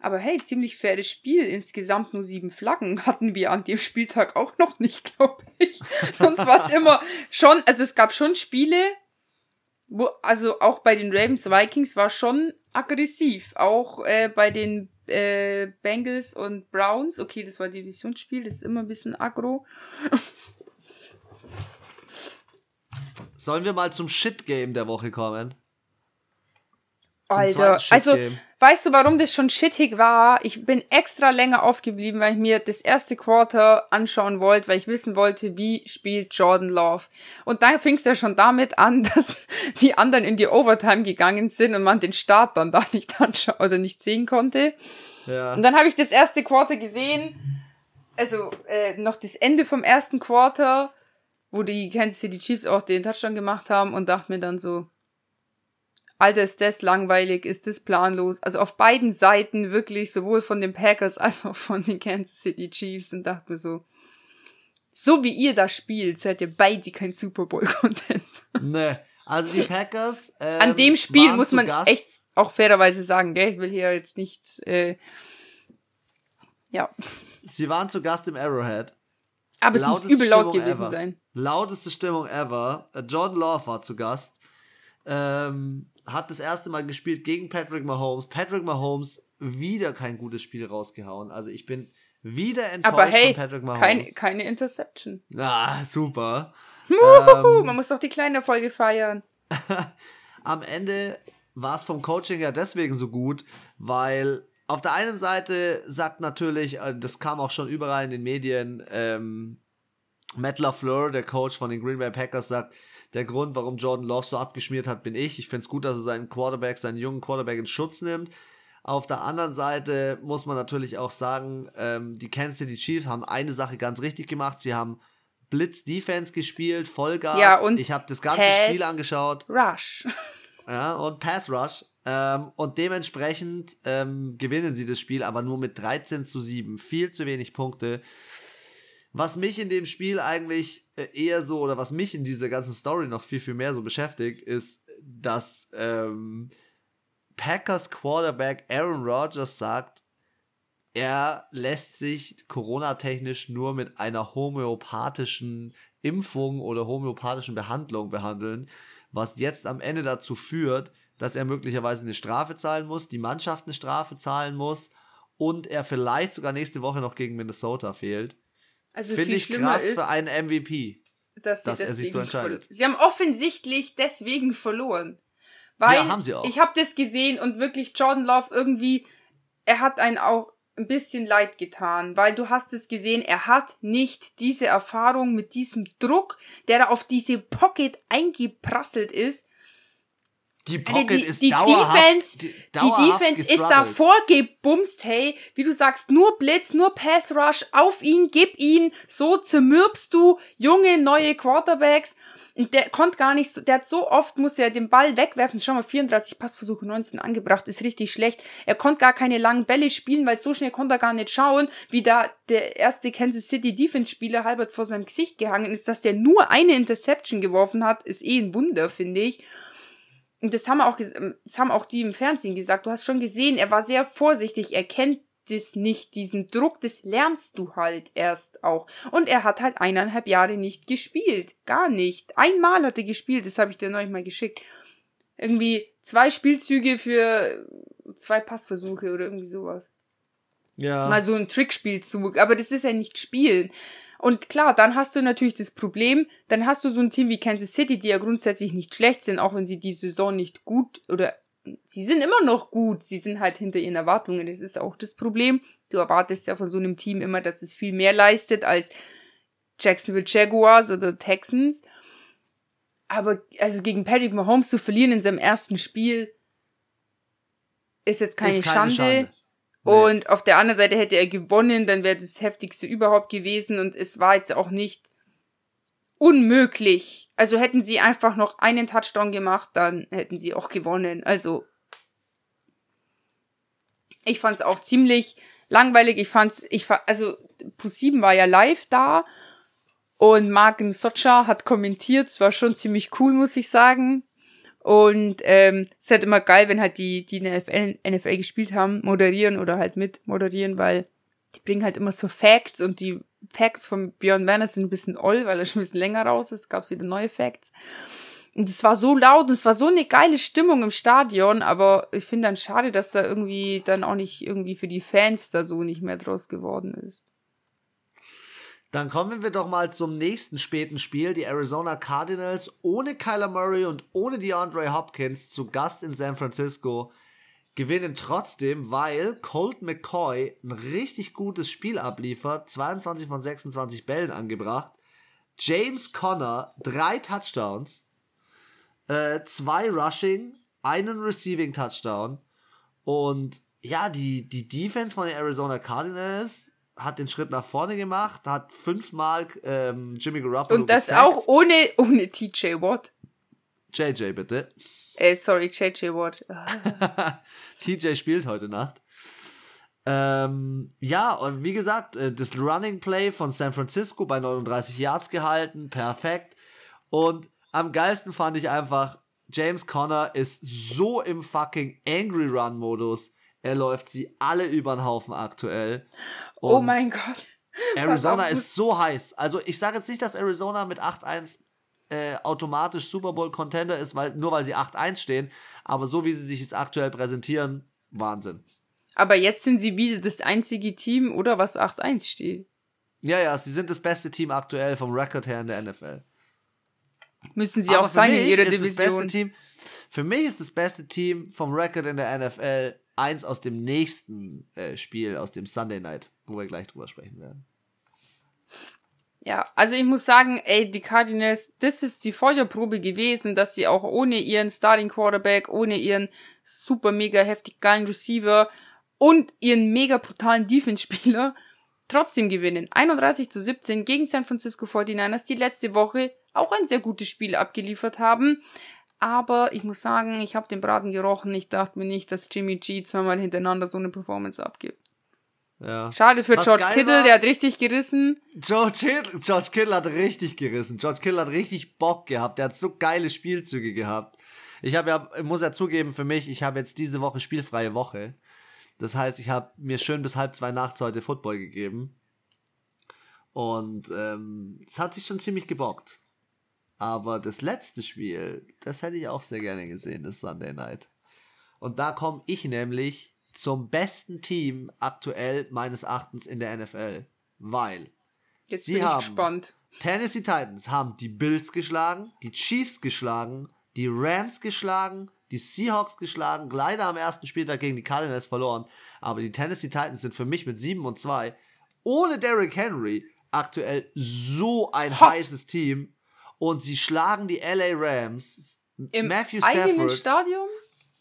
Aber hey, ziemlich faires Spiel. Insgesamt nur sieben Flaggen hatten wir an dem Spieltag auch noch nicht, glaube ich. Sonst war es immer schon, also es gab schon Spiele, wo, also auch bei den Ravens Vikings war schon aggressiv. Auch äh, bei den äh, Bengals und Browns. Okay, das war Divisionsspiel, das ist immer ein bisschen aggro. Sollen wir mal zum Shit-Game der Woche kommen? Alter, also weißt du, warum das schon shittig war? Ich bin extra länger aufgeblieben, weil ich mir das erste Quarter anschauen wollte, weil ich wissen wollte, wie spielt Jordan Love. Und dann fing es ja schon damit an, dass die anderen in die Overtime gegangen sind und man den Start dann da nicht anschauen oder nicht sehen konnte. Ja. Und dann habe ich das erste Quarter gesehen, also äh, noch das Ende vom ersten Quarter wo die Kansas City Chiefs auch den Touchdown gemacht haben und dachte mir dann so, Alter, ist das langweilig, ist das planlos. Also auf beiden Seiten wirklich, sowohl von den Packers als auch von den Kansas City Chiefs und dachte mir so, so wie ihr das spielt, seid ihr beide kein Super Bowl-Content. Nee, also die Packers. Ähm, An dem Spiel muss man Gast. echt auch fairerweise sagen, gell? Ich will hier jetzt nicht, äh, ja. Sie waren zu Gast im Arrowhead Aber es muss übel laut gewesen ever. sein. Lauteste Stimmung ever. Äh, Jordan Love war zu Gast. Ähm, hat das erste Mal gespielt gegen Patrick Mahomes. Patrick Mahomes wieder kein gutes Spiel rausgehauen. Also ich bin wieder enttäuscht Aber hey, von Patrick Mahomes. Keine, keine Interception. Ah, super. ähm, man muss doch die kleine Folge feiern. Am Ende war es vom Coaching ja deswegen so gut, weil auf der einen Seite sagt natürlich, äh, das kam auch schon überall in den Medien, ähm, Matt LaFleur, der Coach von den Green Bay Packers, sagt, der Grund, warum Jordan Love so abgeschmiert hat, bin ich. Ich finde es gut, dass er seinen Quarterback, seinen jungen Quarterback in Schutz nimmt. Auf der anderen Seite muss man natürlich auch sagen, ähm, die Kansas City Chiefs haben eine Sache ganz richtig gemacht. Sie haben Blitz Defense gespielt, Vollgas. Ja, und ich habe das ganze Pass Spiel angeschaut. Rush. Ja, und Pass Rush. Ähm, und dementsprechend ähm, gewinnen sie das Spiel, aber nur mit 13 zu 7. Viel zu wenig Punkte. Was mich in dem Spiel eigentlich äh, eher so, oder was mich in dieser ganzen Story noch viel, viel mehr so beschäftigt, ist, dass ähm, Packers Quarterback Aaron Rodgers sagt, er lässt sich Corona-technisch nur mit einer homöopathischen Impfung oder homöopathischen Behandlung behandeln, was jetzt am Ende dazu führt, dass er möglicherweise eine Strafe zahlen muss, die Mannschaft eine Strafe zahlen muss und er vielleicht sogar nächste Woche noch gegen Minnesota fehlt. Also Finde ich krass ist, für einen MVP, dass, dass er sich so entscheidet. Sie haben offensichtlich deswegen verloren. Weil ja, haben sie auch. ich habe das gesehen und wirklich Jordan Love irgendwie, er hat einen auch ein bisschen leid getan, weil du hast es gesehen, er hat nicht diese Erfahrung mit diesem Druck, der da auf diese Pocket eingeprasselt ist, die Pocket die, ist die dauerhaft, Defense, dauerhaft die Defense ist da vorgebumst, hey, wie du sagst, nur Blitz, nur Pass Rush, auf ihn, gib ihn, so zermürbst du junge, neue Quarterbacks. Und der konnte gar nicht so, der hat so oft, muss er den Ball wegwerfen. Schau mal, 34 Passversuche, 19 angebracht, ist richtig schlecht. Er konnte gar keine langen Bälle spielen, weil so schnell konnte er gar nicht schauen, wie da der erste Kansas City Defense Spieler halbert vor seinem Gesicht gehangen ist. Dass der nur eine Interception geworfen hat, ist eh ein Wunder, finde ich. Und das haben auch, das haben auch die im Fernsehen gesagt. Du hast schon gesehen, er war sehr vorsichtig. Er kennt das nicht, diesen Druck, das lernst du halt erst auch. Und er hat halt eineinhalb Jahre nicht gespielt. Gar nicht. Einmal hat er gespielt, das habe ich dir neulich mal geschickt. Irgendwie zwei Spielzüge für zwei Passversuche oder irgendwie sowas. Ja. Mal so ein Trickspielzug. Aber das ist ja nicht Spielen. Und klar, dann hast du natürlich das Problem, dann hast du so ein Team wie Kansas City, die ja grundsätzlich nicht schlecht sind, auch wenn sie die Saison nicht gut oder sie sind immer noch gut, sie sind halt hinter ihren Erwartungen. Das ist auch das Problem. Du erwartest ja von so einem Team immer, dass es viel mehr leistet als Jacksonville Jaguars oder Texans. Aber also gegen Patrick Mahomes zu verlieren in seinem ersten Spiel ist jetzt keine, ist keine Schande. Schande. Und auf der anderen Seite hätte er gewonnen, dann wäre das heftigste überhaupt gewesen und es war jetzt auch nicht unmöglich. Also hätten sie einfach noch einen Touchdown gemacht, dann hätten sie auch gewonnen. Also ich fand's auch ziemlich langweilig. Ich fand's, ich also Pro7 war ja live da und Marken Socha hat kommentiert. Es war schon ziemlich cool, muss ich sagen. Und ähm, es ist halt immer geil, wenn halt die, die in der NFL, NFL gespielt haben, moderieren oder halt mit moderieren, weil die bringen halt immer so Facts und die Facts von Björn Werner sind ein bisschen oll, weil er schon ein bisschen länger raus ist, gab es wieder neue Facts. Und es war so laut und es war so eine geile Stimmung im Stadion, aber ich finde dann schade, dass da irgendwie dann auch nicht irgendwie für die Fans da so nicht mehr draus geworden ist. Dann kommen wir doch mal zum nächsten späten Spiel. Die Arizona Cardinals ohne Kyler Murray und ohne DeAndre Hopkins zu Gast in San Francisco gewinnen trotzdem, weil Colt McCoy ein richtig gutes Spiel abliefert, 22 von 26 Bällen angebracht. James Conner, drei Touchdowns, äh, zwei Rushing, einen Receiving Touchdown. Und ja, die, die Defense von den Arizona Cardinals hat den Schritt nach vorne gemacht, hat fünfmal ähm, Jimmy Garoppolo Und das gesackt. auch ohne, ohne TJ Watt. JJ, bitte. Äh, sorry, JJ Watt. TJ spielt heute Nacht. Ähm, ja, und wie gesagt, äh, das Running Play von San Francisco bei 39 Yards gehalten, perfekt. Und am geilsten fand ich einfach, James Conner ist so im fucking Angry Run Modus. Er läuft sie alle über den Haufen aktuell. Oh und oh mein Gott. Arizona ist so heiß. Also ich sage jetzt nicht, dass Arizona mit 8-1 äh, automatisch Super Bowl Contender ist, weil, nur weil sie 8-1 stehen. Aber so wie sie sich jetzt aktuell präsentieren, Wahnsinn. Aber jetzt sind sie wieder das einzige Team, oder was 8-1 steht. Ja, ja, sie sind das beste Team aktuell vom Rekord her in der NFL. Müssen sie Aber auch sein in ihrer Division. Team, für mich ist das beste Team vom Rekord in der NFL eins aus dem nächsten äh, Spiel, aus dem Sunday Night, wo wir gleich drüber sprechen werden. Ja, also ich muss sagen, ey, die Cardinals, das ist die Feuerprobe gewesen, dass sie auch ohne ihren Starting Quarterback, ohne ihren super mega heftig geilen Receiver und ihren mega brutalen Defense-Spieler trotzdem gewinnen. 31 zu 17 gegen San Francisco 49ers, die letzte Woche auch ein sehr gutes Spiel abgeliefert haben. Aber ich muss sagen, ich habe den Braten gerochen. Ich dachte mir nicht, dass Jimmy G zweimal hintereinander so eine Performance abgibt. Ja. Schade für Was George Kittle, war, der hat richtig gerissen. George Kittle, George Kittle hat richtig gerissen. George Kittle hat richtig Bock gehabt. Der hat so geile Spielzüge gehabt. Ich habe ja, muss ja zugeben, für mich, ich habe jetzt diese Woche spielfreie Woche. Das heißt, ich habe mir schön bis halb zwei nachts heute Football gegeben. Und ähm, es hat sich schon ziemlich gebockt. Aber das letzte Spiel, das hätte ich auch sehr gerne gesehen, das Sunday Night. Und da komme ich nämlich zum besten Team aktuell meines Erachtens in der NFL, weil Jetzt sie haben gespannt. Tennessee Titans haben die Bills geschlagen, die Chiefs geschlagen, die Rams geschlagen, die Seahawks geschlagen, leider am ersten Spieltag gegen die Cardinals verloren, aber die Tennessee Titans sind für mich mit 7 und 2 ohne Derrick Henry aktuell so ein Hot. heißes Team und sie schlagen die LA Rams im Matthew Stafford eigenen Stadion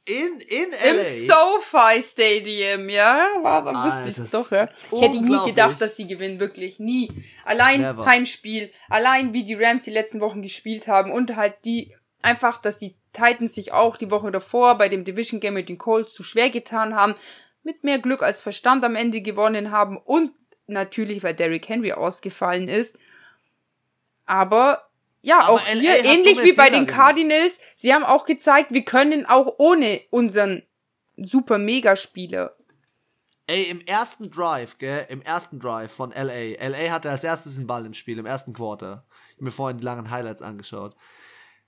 in, in LA. Im SoFi Stadium, ja. War, da wusste ich doch, ja. Ich hätte nie gedacht, dass sie gewinnen, wirklich. Nie. Allein Never. Heimspiel, allein wie die Rams die letzten Wochen gespielt haben und halt die, einfach, dass die Titans sich auch die Woche davor bei dem Division Game mit den Colts zu schwer getan haben, mit mehr Glück als Verstand am Ende gewonnen haben und natürlich, weil Derrick Henry ausgefallen ist. Aber ja, Aber auch LA hier, ähnlich wie bei den Cardinals, gemacht. sie haben auch gezeigt, wir können auch ohne unseren super Mega-Spieler. Ey, im ersten Drive, gell, im ersten Drive von LA, LA hatte als erstes den Ball im Spiel, im ersten Quarter. Ich habe mir vorhin die langen Highlights angeschaut.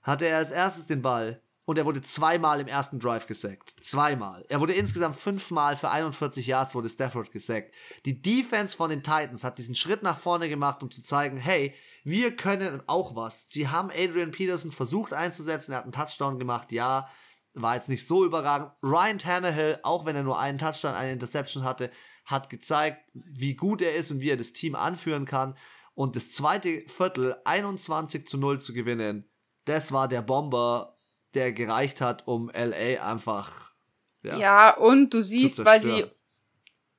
Hatte er als erstes den Ball und er wurde zweimal im ersten Drive gesackt. Zweimal. Er wurde insgesamt fünfmal für 41 Yards wurde Stafford gesackt. Die Defense von den Titans hat diesen Schritt nach vorne gemacht, um zu zeigen, hey, wir können auch was. Sie haben Adrian Peterson versucht einzusetzen, er hat einen Touchdown gemacht, ja, war jetzt nicht so überragend. Ryan Tannehill, auch wenn er nur einen Touchdown, eine Interception hatte, hat gezeigt, wie gut er ist und wie er das Team anführen kann. Und das zweite Viertel 21 zu 0 zu gewinnen, das war der Bomber, der gereicht hat, um LA einfach. Ja, ja und du siehst, weil sie.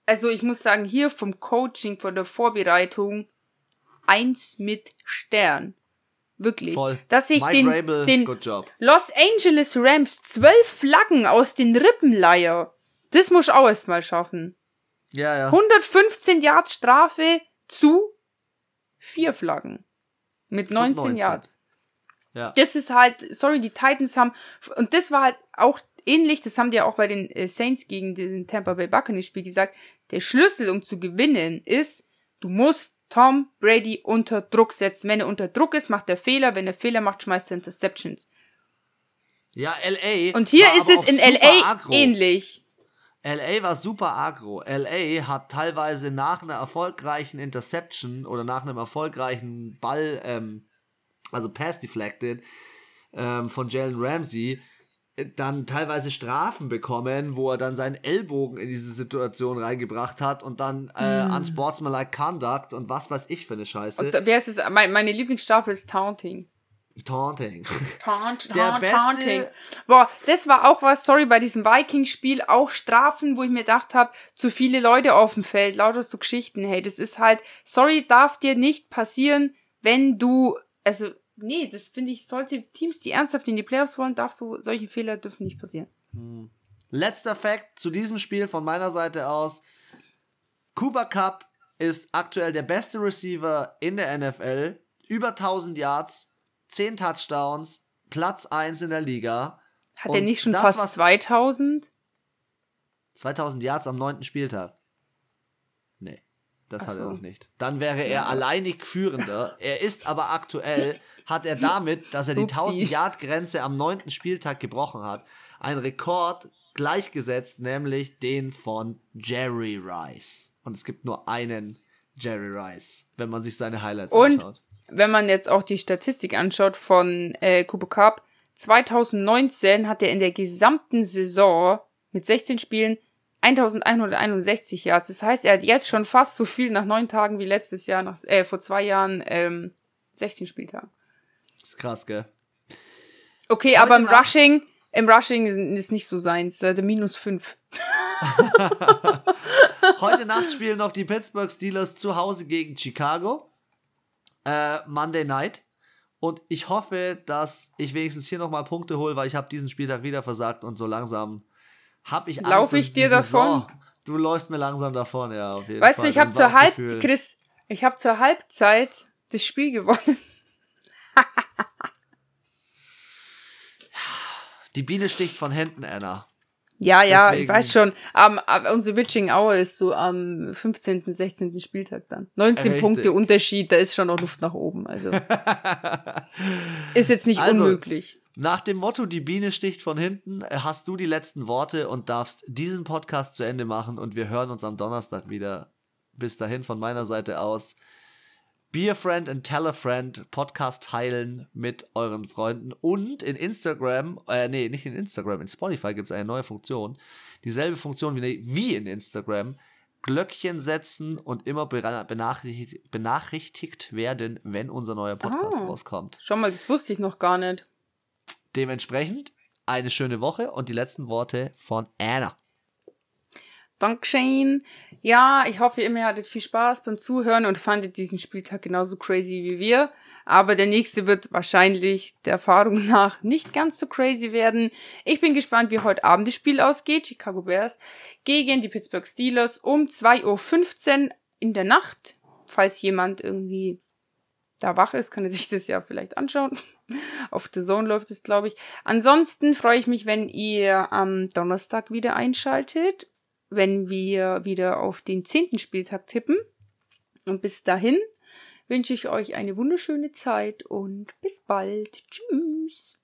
Also ich muss sagen, hier vom Coaching, von der Vorbereitung, eins mit Stern. Wirklich. Voll. Dass ich Mike den, Rabel, den Los Angeles Rams zwölf Flaggen aus den Rippen leier. Das muss ich auch erstmal schaffen. Ja, ja. 115 Yards Strafe zu vier Flaggen. Mit 19, 19. Yards. Ja. Das ist halt, sorry, die Titans haben, und das war halt auch ähnlich, das haben die ja auch bei den äh, Saints gegen den Tampa Bay Buccaneers Spiel gesagt, der Schlüssel, um zu gewinnen, ist, du musst Tom Brady unter Druck setzen. Wenn er unter Druck ist, macht er Fehler. Wenn er Fehler macht, schmeißt er Interceptions. Ja, LA. Und hier ist es in LA agro. ähnlich. LA war super agro. LA hat teilweise nach einer erfolgreichen Interception oder nach einem erfolgreichen Ball, ähm, also Pass deflected, ähm, von Jalen Ramsey, dann teilweise Strafen bekommen, wo er dann seinen Ellbogen in diese Situation reingebracht hat und dann äh, mm. unsportsmanlike conduct und was weiß ich für eine Scheiße. Und wer ist es? Mein, meine Lieblingsstrafe ist Taunting. Taunting. Taunt, Der beste Taunting. Boah, das war auch was, sorry, bei diesem Viking-Spiel auch Strafen, wo ich mir gedacht habe, zu viele Leute auf dem Feld, lauter so Geschichten, hey, das ist halt, sorry, darf dir nicht passieren, wenn du, also nee, das finde ich, sollte Teams, die ernsthaft in die Playoffs wollen, darf so, solche Fehler dürfen nicht passieren. Hm. Letzter Fact zu diesem Spiel von meiner Seite aus. Cooper Cup ist aktuell der beste Receiver in der NFL. Über 1000 Yards, 10 Touchdowns, Platz 1 in der Liga. Hat er nicht schon fast was 2000? 2000 Yards am 9. Spieltag. Das Ach hat er noch nicht. Dann wäre er ja. alleinig Führender. Er ist aber aktuell, hat er damit, dass er die 1000-Yard-Grenze am neunten Spieltag gebrochen hat, einen Rekord gleichgesetzt, nämlich den von Jerry Rice. Und es gibt nur einen Jerry Rice, wenn man sich seine Highlights Und anschaut. Wenn man jetzt auch die Statistik anschaut von äh, Cooper Cup, 2019 hat er in der gesamten Saison mit 16 Spielen 1161 Yards. Das heißt, er hat jetzt schon fast so viel nach neun Tagen wie letztes Jahr, nach, äh, vor zwei Jahren, ähm, 16 Spieltagen. Das ist krass, gell? Okay, Heute aber im Nacht Rushing, im Rushing ist nicht so seins, äh, der minus 5. Heute Nacht spielen noch die Pittsburgh Steelers zu Hause gegen Chicago. Äh, Monday Night. Und ich hoffe, dass ich wenigstens hier nochmal Punkte hole, weil ich habe diesen Spieltag wieder versagt und so langsam habe ich Angst, Lauf ich dir davon? Saison, du läufst mir langsam davon, ja, auf jeden weißt Fall. Weißt du, ich habe zur Halb Chris, ich habe zur Halbzeit das Spiel gewonnen. Die Biene sticht von hinten, Anna. Ja, ja, Deswegen. ich weiß schon. Um, unsere Witching Hour ist so am 15., 16. Spieltag dann. 19 Richtig. Punkte Unterschied, da ist schon noch Luft nach oben. Also ist jetzt nicht also, unmöglich. Nach dem Motto, die Biene sticht von hinten, äh, hast du die letzten Worte und darfst diesen Podcast zu Ende machen und wir hören uns am Donnerstag wieder. Bis dahin von meiner Seite aus. Be a Friend and Tell a Friend Podcast teilen mit euren Freunden und in Instagram, äh, nee, nicht in Instagram, in Spotify gibt es eine neue Funktion. Dieselbe Funktion wie, wie in Instagram. Glöckchen setzen und immer benachrichtigt, benachrichtigt werden, wenn unser neuer Podcast ah, rauskommt. Schau mal, das wusste ich noch gar nicht. Dementsprechend eine schöne Woche und die letzten Worte von Anna. Dankeschön. Ja, ich hoffe, ihr hattet viel Spaß beim Zuhören und fandet diesen Spieltag genauso crazy wie wir. Aber der nächste wird wahrscheinlich der Erfahrung nach nicht ganz so crazy werden. Ich bin gespannt, wie heute Abend das Spiel ausgeht. Chicago Bears gegen die Pittsburgh Steelers um 2.15 Uhr in der Nacht. Falls jemand irgendwie da wach ist, kann er sich das ja vielleicht anschauen. Auf The Zone läuft es, glaube ich. Ansonsten freue ich mich, wenn ihr am Donnerstag wieder einschaltet wenn wir wieder auf den zehnten Spieltag tippen. Und bis dahin wünsche ich euch eine wunderschöne Zeit und bis bald. Tschüss.